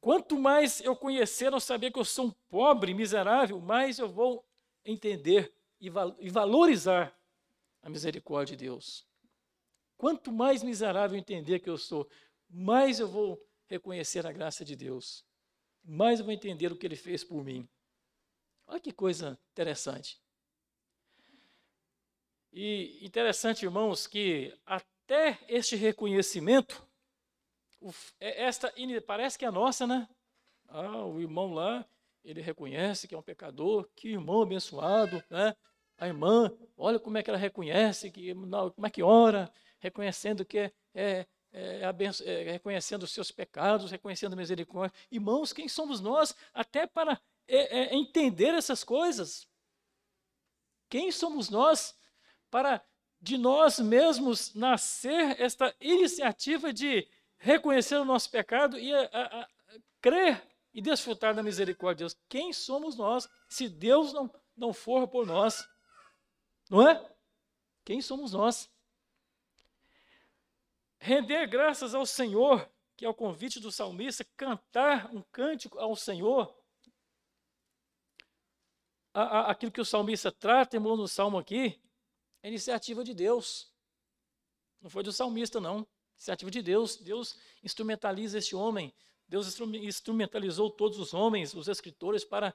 Quanto mais eu conhecer ou saber que eu sou um pobre, miserável, mais eu vou entender e, val e valorizar a misericórdia de Deus. Quanto mais miserável entender que eu sou, mais eu vou reconhecer a graça de Deus, mais eu vou entender o que Ele fez por mim. Olha que coisa interessante. E interessante, irmãos, que até este reconhecimento, é, esta parece que é nossa, né? Ah, o irmão lá, ele reconhece que é um pecador, que irmão abençoado, né? A irmã, olha como é que ela reconhece, que, como é que ora, reconhecendo que é, é, é, é reconhecendo os seus pecados, reconhecendo a misericórdia. Irmãos, quem somos nós até para é, é, entender essas coisas? Quem somos nós para de nós mesmos nascer esta iniciativa de reconhecer o nosso pecado e a, a, a crer e desfrutar da misericórdia de Deus. Quem somos nós se Deus não, não for por nós? Não é? Quem somos nós? Render graças ao Senhor, que é o convite do salmista, cantar um cântico ao Senhor. A, a, aquilo que o salmista trata, irmão, no salmo aqui, é iniciativa de Deus. Não foi do salmista, não. Iniciativa de Deus. Deus instrumentaliza este homem. Deus instrumentalizou todos os homens, os escritores, para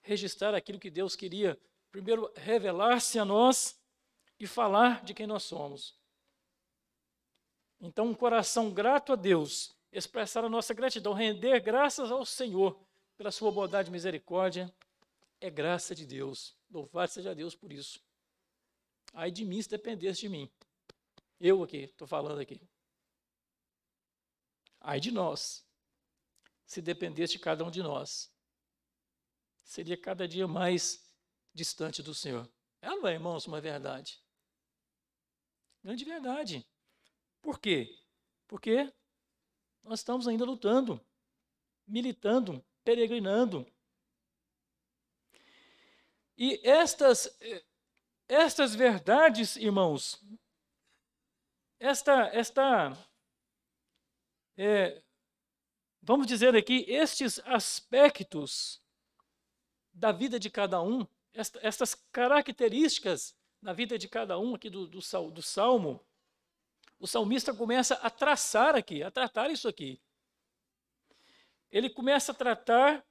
registrar aquilo que Deus queria. Primeiro, revelar-se a nós e falar de quem nós somos. Então, um coração grato a Deus, expressar a nossa gratidão, render graças ao Senhor pela sua bondade e misericórdia, é graça de Deus. Louvado seja Deus por isso. Ai de mim se dependesse de mim. Eu aqui, estou falando aqui. Ai de nós, se dependesse de cada um de nós. Seria cada dia mais distante do Senhor. É, não é, irmãos, uma verdade. Grande verdade. Por quê? Porque nós estamos ainda lutando, militando, peregrinando. E estas, estas verdades, irmãos, esta, esta é, vamos dizer aqui, estes aspectos da vida de cada um, esta, estas características da vida de cada um aqui do, do, do salmo, o salmista começa a traçar aqui, a tratar isso aqui. Ele começa a tratar,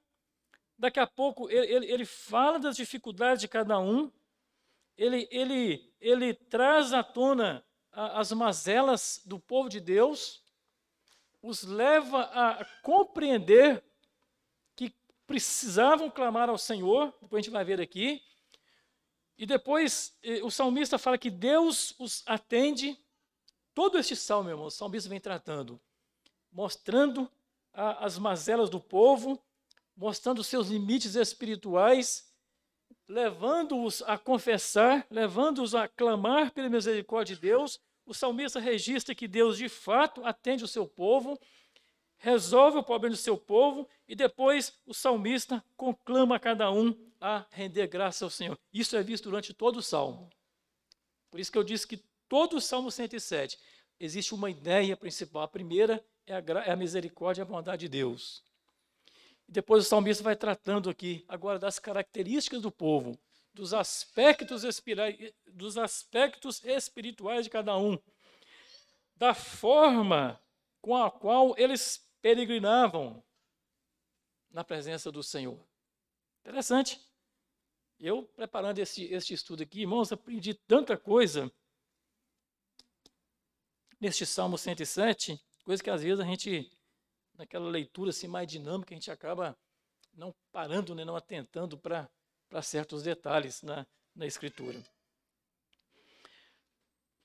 daqui a pouco, ele, ele, ele fala das dificuldades de cada um, ele, ele, ele traz à tona as mazelas do povo de Deus, os leva a compreender que precisavam clamar ao Senhor, depois a gente vai ver aqui, e depois eh, o salmista fala que Deus os atende. Todo este salmo, meu irmão, o salmista vem tratando, mostrando a, as mazelas do povo, mostrando os seus limites espirituais, levando-os a confessar, levando-os a clamar pela misericórdia de Deus. O salmista registra que Deus de fato atende o seu povo, resolve o problema do seu povo e depois o salmista conclama cada um a render graça ao Senhor. Isso é visto durante todo o salmo. Por isso que eu disse que todo o Salmo 107 existe uma ideia principal. A primeira é a, é a misericórdia e a bondade de Deus. E depois o salmista vai tratando aqui agora das características do povo, dos aspectos, dos aspectos espirituais de cada um, da forma com a qual eles peregrinavam na presença do Senhor. Interessante. Eu, preparando esse, este estudo aqui, irmãos, aprendi tanta coisa neste Salmo 107, coisa que às vezes a gente, naquela leitura assim mais dinâmica, a gente acaba não parando, né, não atentando para certos detalhes na, na Escritura.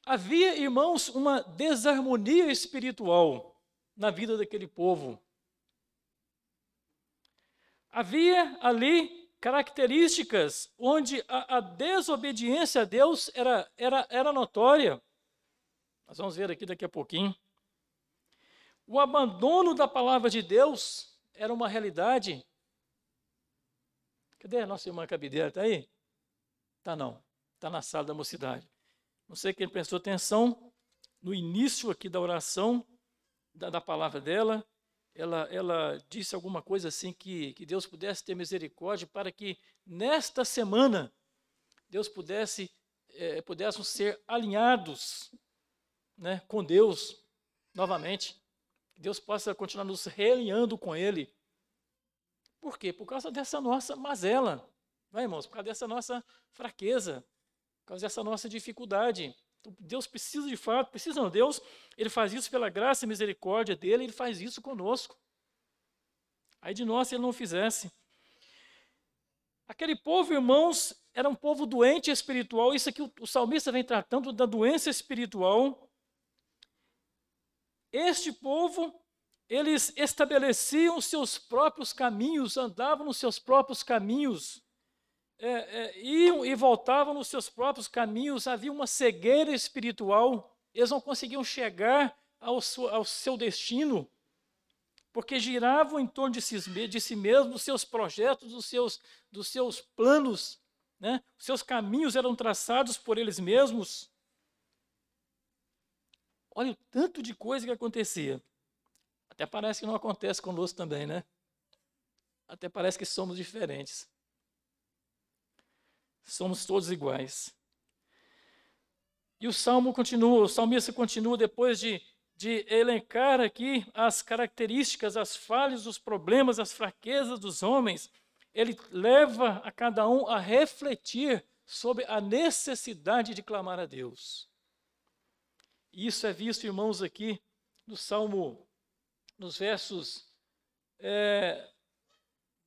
Havia, irmãos, uma desarmonia espiritual na vida daquele povo. Havia ali características onde a, a desobediência a Deus era, era, era notória. Nós vamos ver aqui daqui a pouquinho. O abandono da palavra de Deus era uma realidade. Cadê a nossa irmã Cabideira? Está aí? Está não. Está na sala da mocidade. Não sei quem prestou atenção no início aqui da oração, da, da palavra dela. Ela, ela disse alguma coisa assim que, que Deus pudesse ter misericórdia para que nesta semana Deus pudesse é, pudéssemos ser alinhados né, com Deus novamente. Que Deus possa continuar nos realinhando com Ele. Por quê? Por causa dessa nossa mazela, não é, irmãos? Por causa dessa nossa fraqueza, por causa dessa nossa dificuldade. Então, Deus precisa de fato, precisa não, Deus, Ele faz isso pela graça e misericórdia dEle, Ele faz isso conosco. Aí de nós, se Ele não fizesse. Aquele povo, irmãos, era um povo doente espiritual. Isso aqui o, o salmista vem tratando da doença espiritual este povo, eles estabeleciam seus próprios caminhos, andavam nos seus próprios caminhos, é, é, iam e voltavam nos seus próprios caminhos, havia uma cegueira espiritual, eles não conseguiam chegar ao seu, ao seu destino, porque giravam em torno de si, de si mesmos, dos seus projetos, dos seus, dos seus planos, né? seus caminhos eram traçados por eles mesmos. Olha o tanto de coisa que acontecia. Até parece que não acontece conosco também, né? Até parece que somos diferentes. Somos todos iguais. E o salmo continua, o salmista continua depois de, de elencar aqui as características, as falhas, os problemas, as fraquezas dos homens. Ele leva a cada um a refletir sobre a necessidade de clamar a Deus. E isso é visto, irmãos, aqui no Salmo, nos versos, é,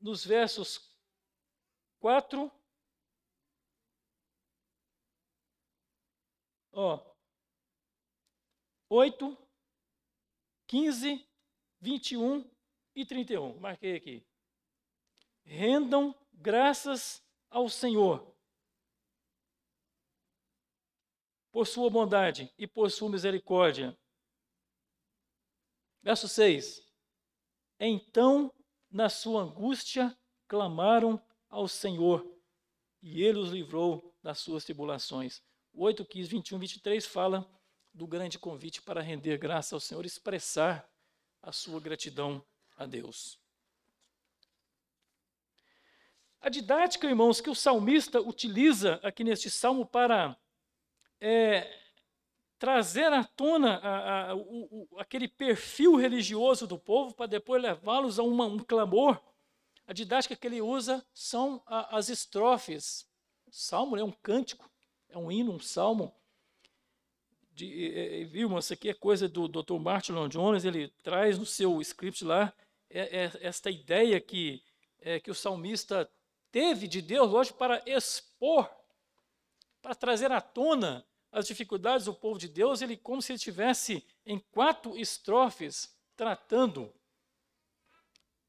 nos versos 4 Ó, 8, 15, 21 e 31. Marquei aqui. Rendam graças ao Senhor por sua bondade e por sua misericórdia. Verso 6. Então, na sua angústia, clamaram ao Senhor, e ele os livrou das suas tribulações. 8, 15, 21, 23 fala do grande convite para render graça ao Senhor, expressar a sua gratidão a Deus. A didática, irmãos, que o salmista utiliza aqui neste salmo para é, trazer à tona a, a, o, o, aquele perfil religioso do povo, para depois levá-los a uma, um clamor, a didática que ele usa são a, as estrofes. salmo é um cântico é um hino, um salmo. De, é, viu, isso aqui é coisa do Dr. Martin Lloyd Jones, ele traz no seu script lá é, é, esta ideia que, é, que o salmista teve de Deus, lógico, para expor, para trazer à tona as dificuldades do povo de Deus, ele como se ele estivesse em quatro estrofes tratando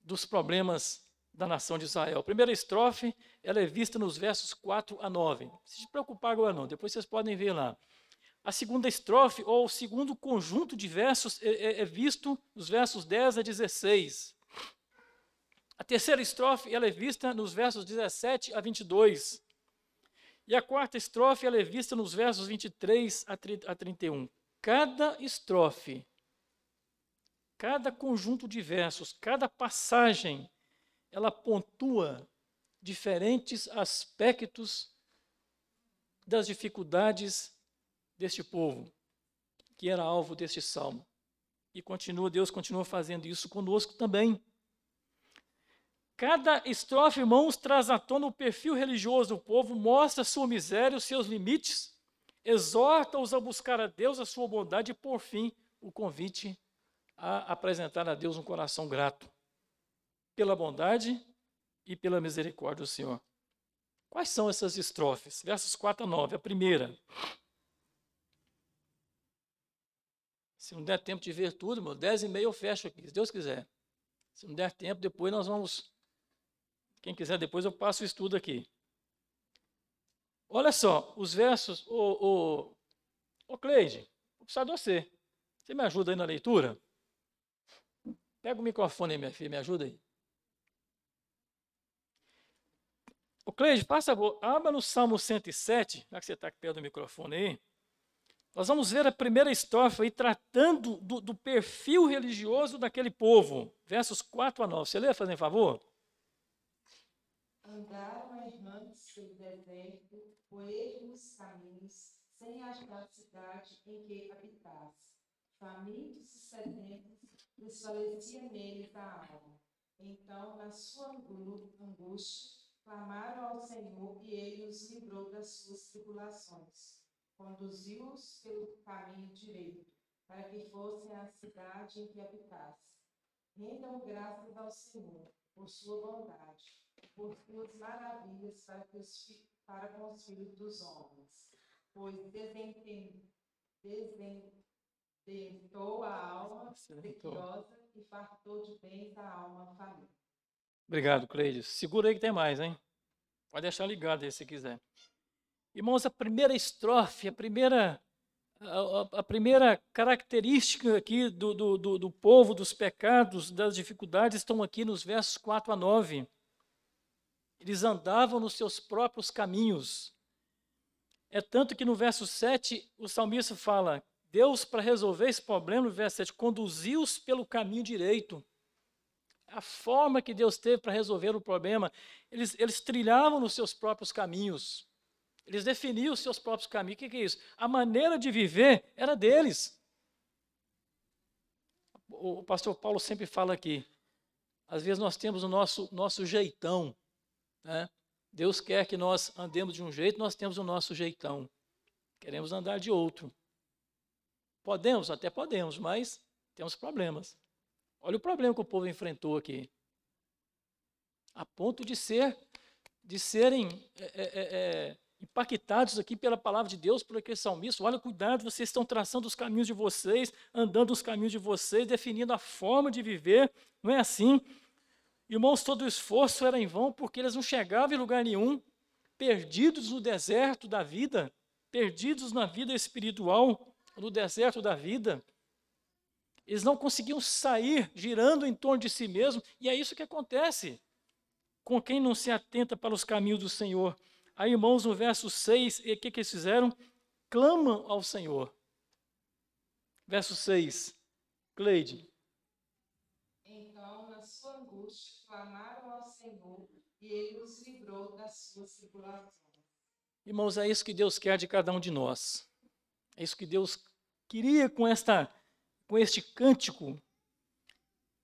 dos problemas da nação de Israel. A primeira estrofe, ela é vista nos versos 4 a 9. Não se preocupar agora não, depois vocês podem ver lá. A segunda estrofe, ou o segundo conjunto de versos, é, é, é visto nos versos 10 a 16. A terceira estrofe, ela é vista nos versos 17 a 22. E a quarta estrofe, ela é vista nos versos 23 a 31. Cada estrofe, cada conjunto de versos, cada passagem ela pontua diferentes aspectos das dificuldades deste povo, que era alvo deste salmo. E continua, Deus continua fazendo isso conosco também. Cada estrofe, irmãos, traz à tona o perfil religioso do povo, mostra sua miséria, os seus limites, exorta-os a buscar a Deus, a sua bondade e, por fim, o convite a apresentar a Deus um coração grato pela bondade e pela misericórdia do Senhor. Quais são essas estrofes? Versos 4 a 9. A primeira. Se não der tempo de ver tudo, meu, 10 e meio eu fecho aqui, se Deus quiser. Se não der tempo, depois nós vamos. Quem quiser, depois eu passo o estudo aqui. Olha só, os versos. Ô, ô, ô Cleide, vou precisar de você. Você me ajuda aí na leitura? Pega o microfone aí, minha filha, me ajuda aí. O Cleide, favor, abra no Salmo 107, já que você está perto do microfone aí. Nós vamos ver a primeira estrofe aí tratando do, do, perfil religioso daquele povo. Versos 4 a 9. Você lê, fazendo favor? Andaram errantes pelo deserto, por ermos caminhos, sem achar cidade em que habitasse. Famintos e sedentos, desfalecia neles a alma. Então, na sua angústia, clamaram ao Senhor e ele os livrou das suas tribulações. Conduziu-os pelo caminho direito, para que fossem à cidade em que habitassem. Rendam graças ao Senhor por sua bondade, por suas maravilhas para, os, para com os filhos dos homens. Pois desententou a alma preciosa e fartou de bens a alma faminta. Obrigado, Cleides. Segura aí que tem mais, hein? Pode deixar ligado aí se quiser. Irmãos, a primeira estrofe, a primeira, a, a primeira característica aqui do, do, do, do povo, dos pecados, das dificuldades, estão aqui nos versos 4 a 9. Eles andavam nos seus próprios caminhos. É tanto que no verso 7 o salmista fala: Deus, para resolver esse problema, no verso 7, conduziu-os pelo caminho direito. A forma que Deus teve para resolver o problema, eles, eles trilhavam nos seus próprios caminhos. Eles definiam os seus próprios caminhos. O que, que é isso? A maneira de viver era deles. O pastor Paulo sempre fala aqui. Às vezes nós temos o nosso, nosso jeitão. Né? Deus quer que nós andemos de um jeito, nós temos o nosso jeitão. Queremos andar de outro. Podemos, até podemos, mas temos problemas. Olha o problema que o povo enfrentou aqui. A ponto de ser, de serem é, é, é, é impactados aqui pela palavra de Deus, por aquele salmista. Olha, cuidado, vocês estão traçando os caminhos de vocês, andando os caminhos de vocês, definindo a forma de viver. Não é assim? Irmãos, todo o esforço era em vão, porque eles não chegavam em lugar nenhum, perdidos no deserto da vida, perdidos na vida espiritual, no deserto da vida. Eles não conseguiam sair girando em torno de si mesmos, e é isso que acontece com quem não se atenta para os caminhos do Senhor. Aí, irmãos, no verso 6, o que, que eles fizeram? Clamam ao Senhor. Verso 6, Cleide. Então, na sua angústia, clamaram ao Senhor e ele os livrou das suas tribulações. Irmãos, é isso que Deus quer de cada um de nós. É isso que Deus queria com esta com este cântico.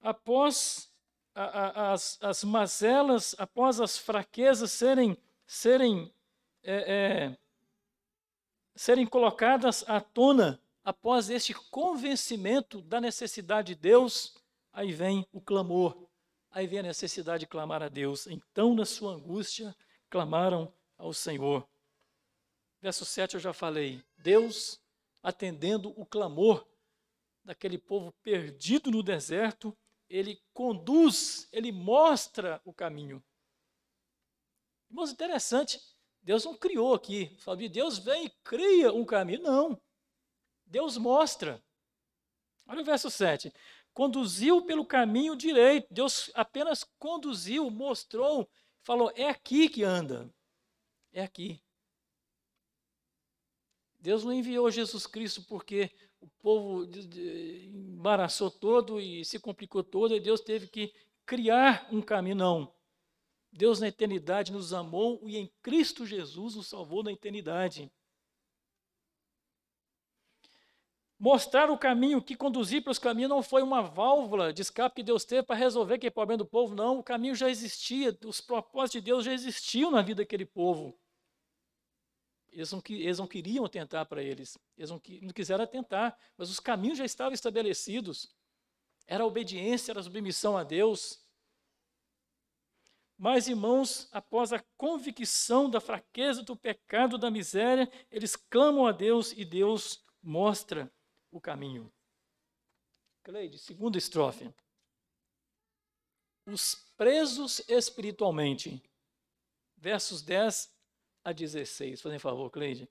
Após a, a, as, as mazelas, após as fraquezas serem serem, é, é, serem colocadas à tona após este convencimento da necessidade de Deus, aí vem o clamor, aí vem a necessidade de clamar a Deus. Então, na sua angústia, clamaram ao Senhor. Verso 7 eu já falei. Deus atendendo o clamor daquele povo perdido no deserto, ele conduz, ele mostra o caminho. Irmãos, interessante. Deus não criou aqui. Sabe? Deus vem e cria um caminho. Não. Deus mostra. Olha o verso 7. Conduziu pelo caminho direito. Deus apenas conduziu, mostrou, falou: é aqui que anda. É aqui. Deus não enviou Jesus Cristo porque o povo embaraçou todo e se complicou todo, e Deus teve que criar um caminho. Não. Deus na eternidade nos amou e em Cristo Jesus nos salvou na eternidade. Mostrar o caminho que conduzir para os caminhos não foi uma válvula de escape que Deus teve para resolver aquele problema do povo, não. O caminho já existia, os propósitos de Deus já existiam na vida daquele povo. Eles não, eles não queriam tentar para eles, eles não, não quiseram tentar, mas os caminhos já estavam estabelecidos. Era a obediência, era a submissão a Deus. Mas, irmãos, após a convicção da fraqueza, do pecado, da miséria, eles clamam a Deus e Deus mostra o caminho. Cleide, segunda estrofe. Os presos espiritualmente. Versos 10 a 16. Fazem favor, Cleide.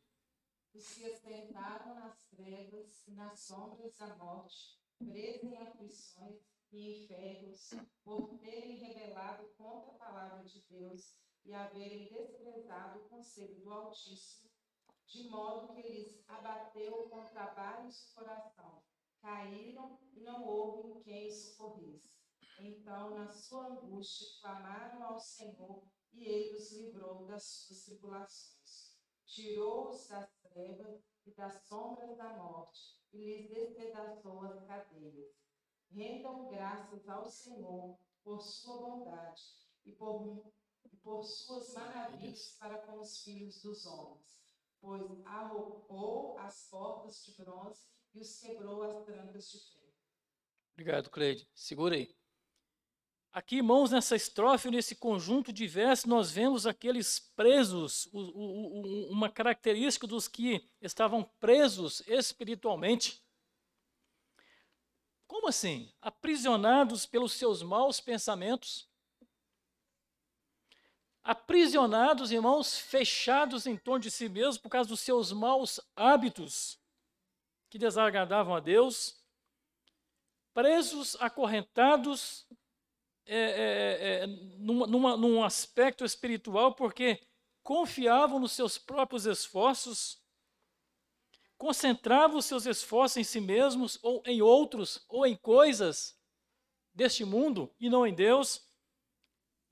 Os que assentaram nas trevas e nas sombras da morte, presos em aflições, e enfermos por terem rebelado contra a palavra de Deus e haverem desprezado o conselho do Altíssimo, de modo que lhes abateu com trabalhos o coração. Caíram e não houve quem os socorresse. Então, na sua angústia, clamaram ao Senhor e ele os livrou das suas tribulações. Tirou-os das trevas e das sombras da morte e lhes despedaçou as cadeias rendam graças ao Senhor por sua bondade e por, e por suas maravilhas para com os filhos dos homens, pois arrombou as portas de bronze e os quebrou as trancas de ferro. Obrigado, Cleide. Segura aí. Aqui, irmãos, nessa estrofe, nesse conjunto de versos, nós vemos aqueles presos, o, o, o, uma característica dos que estavam presos espiritualmente. Como assim? Aprisionados pelos seus maus pensamentos. Aprisionados, irmãos, fechados em torno de si mesmos por causa dos seus maus hábitos que desagradavam a Deus, presos, acorrentados é, é, é, numa, numa, num aspecto espiritual, porque confiavam nos seus próprios esforços, concentravam os seus esforços em si mesmos, ou em outros, ou em coisas deste mundo, e não em Deus.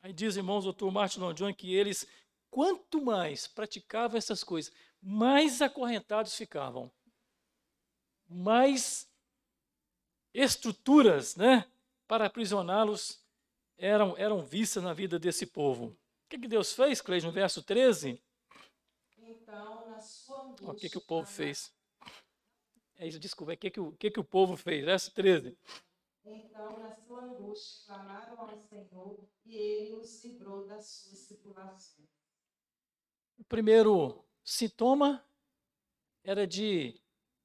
Aí diz, irmãos, o Dr. Martin Long John, que eles, quanto mais praticavam essas coisas, mais acorrentados ficavam, mais estruturas né, para aprisioná-los eram, eram vistas na vida desse povo. O que, que Deus fez, Cleide, no verso 13? Então, na sua angústia, o que, que o povo fez? É isso, desculpa, o que, que, o, que, que o povo fez? Verso 13. Então, na sua angústia, clamaram ao Senhor e ele os livrou das suas tribulações. O primeiro sintoma era de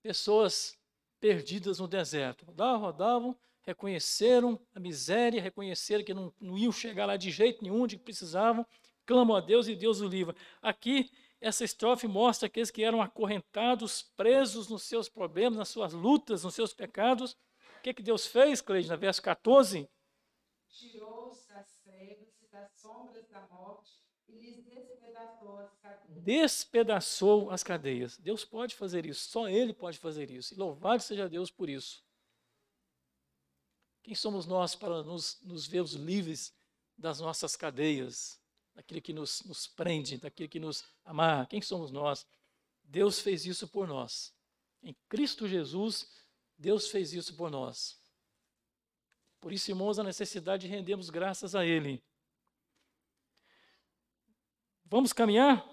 pessoas perdidas no deserto. Rodavam, rodavam, reconheceram a miséria, reconheceram que não, não iam chegar lá de jeito nenhum, de que precisavam, clamam a Deus e Deus o livra. Aqui, essa estrofe mostra aqueles que eram acorrentados, presos nos seus problemas, nas suas lutas, nos seus pecados. O que, que Deus fez, Cleide, no verso 14? Tirou-os das sombras da morte e lhes despedaçou as cadeias. Despedaçou as cadeias. Deus pode fazer isso, só Ele pode fazer isso. E louvado seja Deus por isso. Quem somos nós para nos, nos vermos livres das nossas cadeias, daquilo que nos, nos prende, daquilo que nos amarra? Quem somos nós? Deus fez isso por nós. Em Cristo Jesus, Deus fez isso por nós. Por isso, irmãos, a necessidade de rendermos graças a Ele. Vamos caminhar?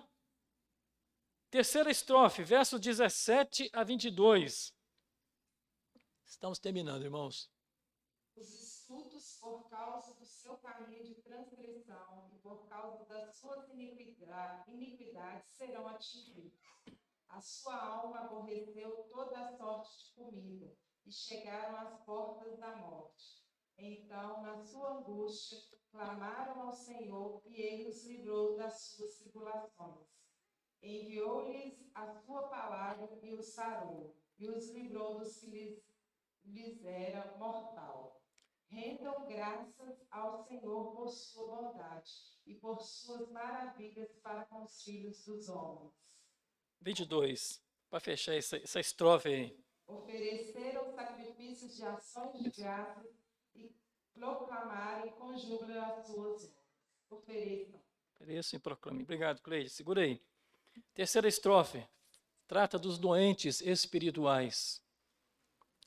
Terceira estrofe, versos 17 a 22. Estamos terminando, irmãos. Os estudos, por causa do seu caminho de transgressão e por causa das suas iniquidades, serão atingidos. A sua alma aborreceu toda a sorte de comida e chegaram às portas da morte. Então, na sua angústia, clamaram ao Senhor e ele os livrou das suas tribulações. Enviou-lhes a sua palavra e os sarou, e os livrou dos que lhes, lhes era mortal. Rendam graças ao Senhor por sua bondade e por suas maravilhas para com os filhos dos homens. 22, para fechar essa, essa estrofe aí. Ofereceram sacrifícios de ações de graças e proclamarem com júbilo as suas. Ofereçam. Ofereçam e proclamem. Obrigado, Cleide. Segura aí. Terceira estrofe. Trata dos doentes espirituais.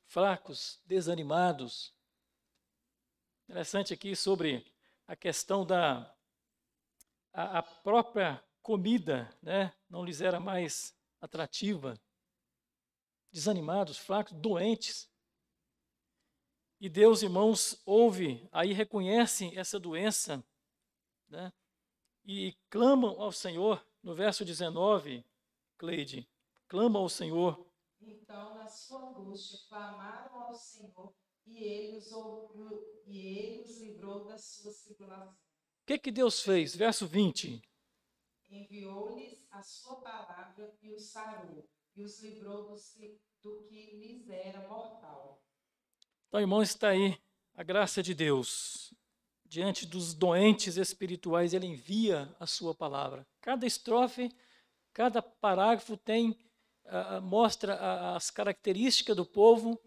Fracos, desanimados, Interessante aqui sobre a questão da a, a própria comida, né, não lhes era mais atrativa, desanimados, fracos, doentes. E Deus, irmãos, ouve, aí reconhece essa doença, né, e clamam ao Senhor, no verso 19, Cleide, clamam ao Senhor. Então, na sua angústia, clamaram ao Senhor e ele os, e ele os livrou das suas tribulações. O que, que Deus fez? Verso 20. Enviou-lhes a sua palavra e os sarou, e os livrou do, do que lhes era mortal. Então, irmão, está aí a graça de Deus. Diante dos doentes espirituais, ele envia a sua palavra. Cada estrofe, cada parágrafo tem uh, mostra as características do povo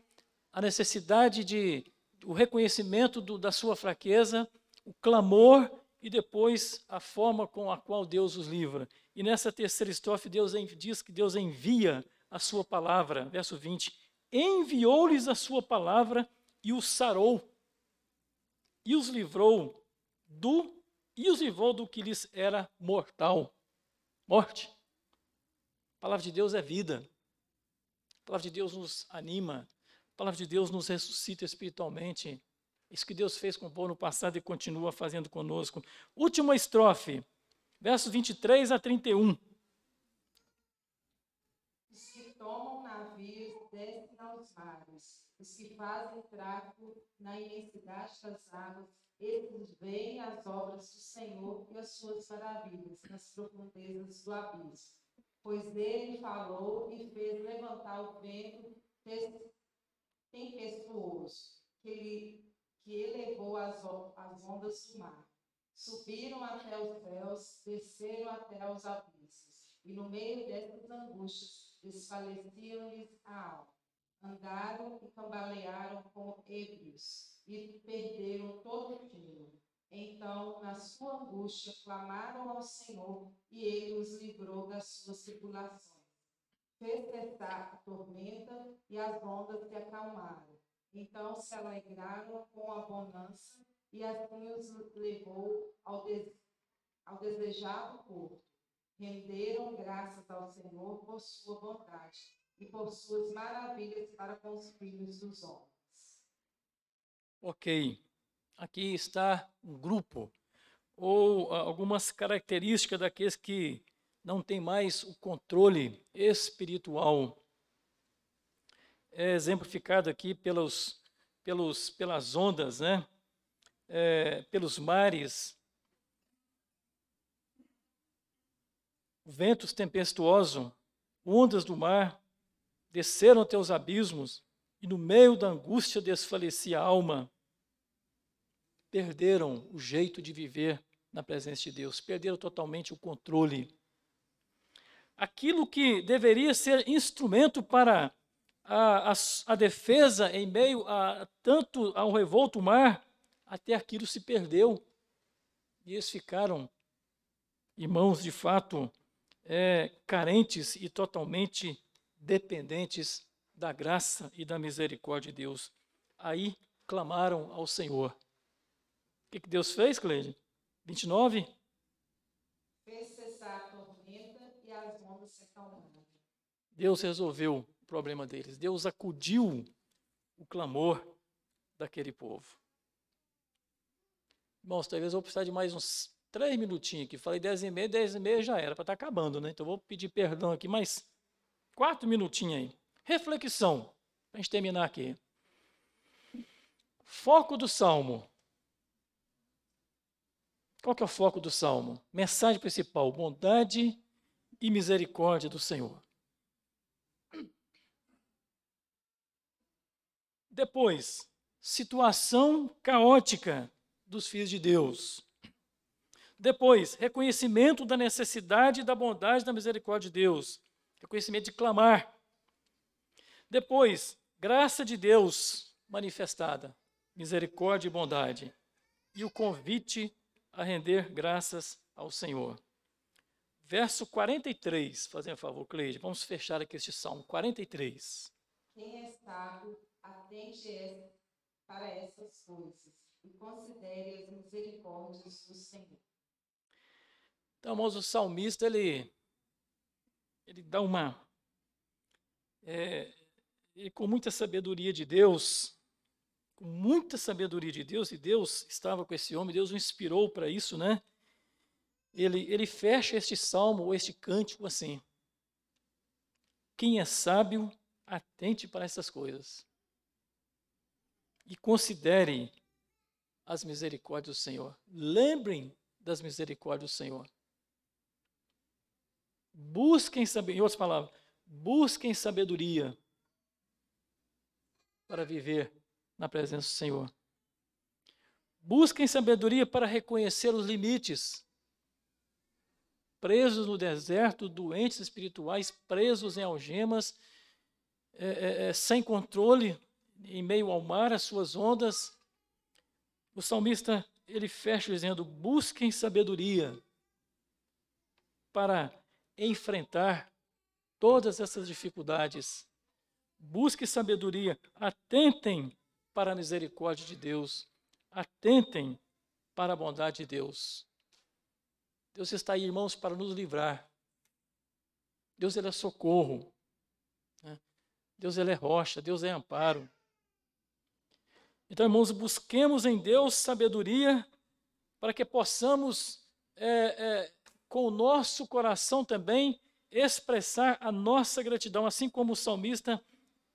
a necessidade de o reconhecimento do, da sua fraqueza, o clamor e depois a forma com a qual Deus os livra. E nessa terceira estrofe, Deus diz que Deus envia a sua palavra, verso 20: enviou-lhes a sua palavra e os sarou, e os livrou do e os livrou do que lhes era mortal, morte. A palavra de Deus é vida. A palavra de Deus nos anima, a palavra de Deus nos ressuscita espiritualmente. Isso que Deus fez com o povo no passado e continua fazendo conosco. Última estrofe, versos 23 a 31. Os que tomam navios descem aos mares, os que fazem tráfico na imensidade das águas, eles veem as obras do Senhor e as suas maravilhas nas profundezas do abismo. Pois ele falou e fez levantar o vento tempestuoso, que, ele, que elevou as, as ondas do mar. Subiram até os céus, desceram até os abismos, e no meio dessas angústias desfaleciam-lhes a alma. Andaram e cambalearam como ébrios, e perderam todo o tino. Então, na sua angústia, clamaram ao Senhor, e ele os livrou das suas tribulações. Fez cessar a tormenta, e as ondas se acalmaram. Então se alegraram com a bonança, e assim os levou ao, ao desejado porto. Renderam graças ao Senhor por sua bondade e por suas maravilhas para com os filhos dos homens. Ok, aqui está um grupo ou algumas características daqueles que não têm mais o controle espiritual. É exemplificado aqui pelos, pelos, pelas ondas, né? É, pelos mares, ventos tempestuosos, ondas do mar, desceram até os abismos, e no meio da angústia desfalecia a alma. Perderam o jeito de viver na presença de Deus, perderam totalmente o controle. Aquilo que deveria ser instrumento para a, a, a defesa em meio a tanto ao revolto mar, até aquilo se perdeu. E eles ficaram, irmãos, de fato, é, carentes e totalmente dependentes da graça e da misericórdia de Deus. Aí clamaram ao Senhor. O que, que Deus fez, Cleide? 29. Fez cessar a tormenta e as ondas se acalmaram. Deus resolveu o problema deles. Deus acudiu o clamor daquele povo. Irmãos, talvez eu vou precisar de mais uns três minutinhos aqui. Falei dez e meia, dez e meia já era, para estar tá acabando, né? Então vou pedir perdão aqui, mais quatro minutinhos aí. Reflexão, para a gente terminar aqui. Foco do salmo. Qual que é o foco do salmo? Mensagem principal: bondade e misericórdia do Senhor. Depois, situação caótica dos filhos de Deus. Depois, reconhecimento da necessidade da bondade e da misericórdia de Deus. Reconhecimento de clamar. Depois, graça de Deus manifestada, misericórdia e bondade. E o convite a render graças ao Senhor. Verso 43, fazendo um favor, Cleide, vamos fechar aqui este salmo 43. Quem é sábio, atente para essas coisas e considere as misericórdias do Senhor. Então, irmãos, o salmista, ele, ele dá uma. É, e com muita sabedoria de Deus, com muita sabedoria de Deus, e Deus estava com esse homem, Deus o inspirou para isso, né? Ele, ele fecha este salmo ou este cântico assim: Quem é sábio, atente para essas coisas e considere as misericórdias do Senhor. Lembrem das misericórdias do Senhor. Busquem sabedoria, em outras palavras, busquem sabedoria para viver na presença do Senhor. Busquem sabedoria para reconhecer os limites. Presos no deserto, doentes espirituais, presos em algemas, é, é, é, sem controle, em meio ao mar, as suas ondas. O salmista ele fecha dizendo: busquem sabedoria para enfrentar todas essas dificuldades Busque sabedoria, atentem para a misericórdia de Deus, atentem para a bondade de Deus. Deus está aí, irmãos, para nos livrar. Deus ele é socorro. Né? Deus ele é rocha, Deus é amparo. Então, irmãos, busquemos em Deus sabedoria para que possamos, é, é, com o nosso coração também, expressar a nossa gratidão, assim como o salmista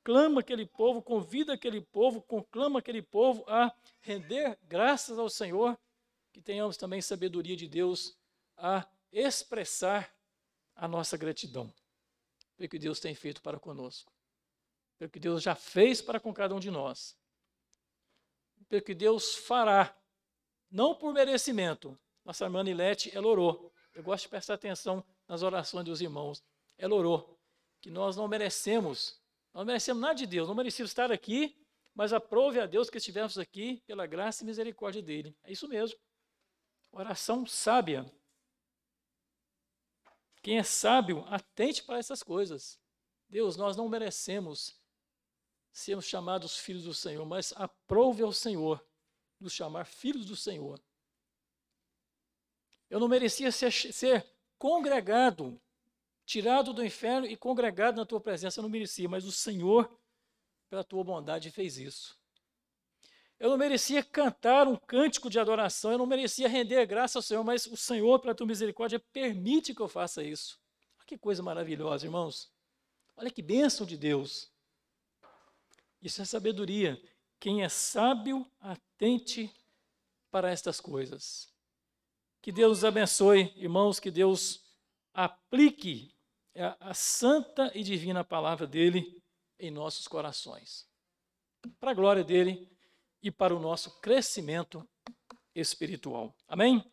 clama aquele povo, convida aquele povo, conclama aquele povo a render graças ao Senhor, que tenhamos também sabedoria de Deus a expressar a nossa gratidão pelo que Deus tem feito para conosco, pelo que Deus já fez para com cada um de nós, pelo que Deus fará, não por merecimento. Nossa irmã Nilete, ela orou. Eu gosto de prestar atenção nas orações dos irmãos. Ela orou que nós não merecemos, não merecemos nada de Deus, não merecemos estar aqui, mas aprove a Deus que estivemos aqui pela graça e misericórdia dele. É isso mesmo. Oração sábia. Quem é sábio, atente para essas coisas. Deus, nós não merecemos sermos chamados filhos do Senhor, mas aprove ao Senhor nos chamar filhos do Senhor. Eu não merecia ser, ser congregado, tirado do inferno e congregado na tua presença, eu não merecia, mas o Senhor, pela tua bondade, fez isso. Eu não merecia cantar um cântico de adoração, eu não merecia render graça ao Senhor, mas o Senhor, pela tua misericórdia, permite que eu faça isso. Olha que coisa maravilhosa, irmãos. Olha que bênção de Deus. Isso é sabedoria. Quem é sábio, atente para estas coisas. Que Deus abençoe, irmãos, que Deus aplique a, a santa e divina palavra dele em nossos corações. Para a glória dele e para o nosso crescimento espiritual. Amém?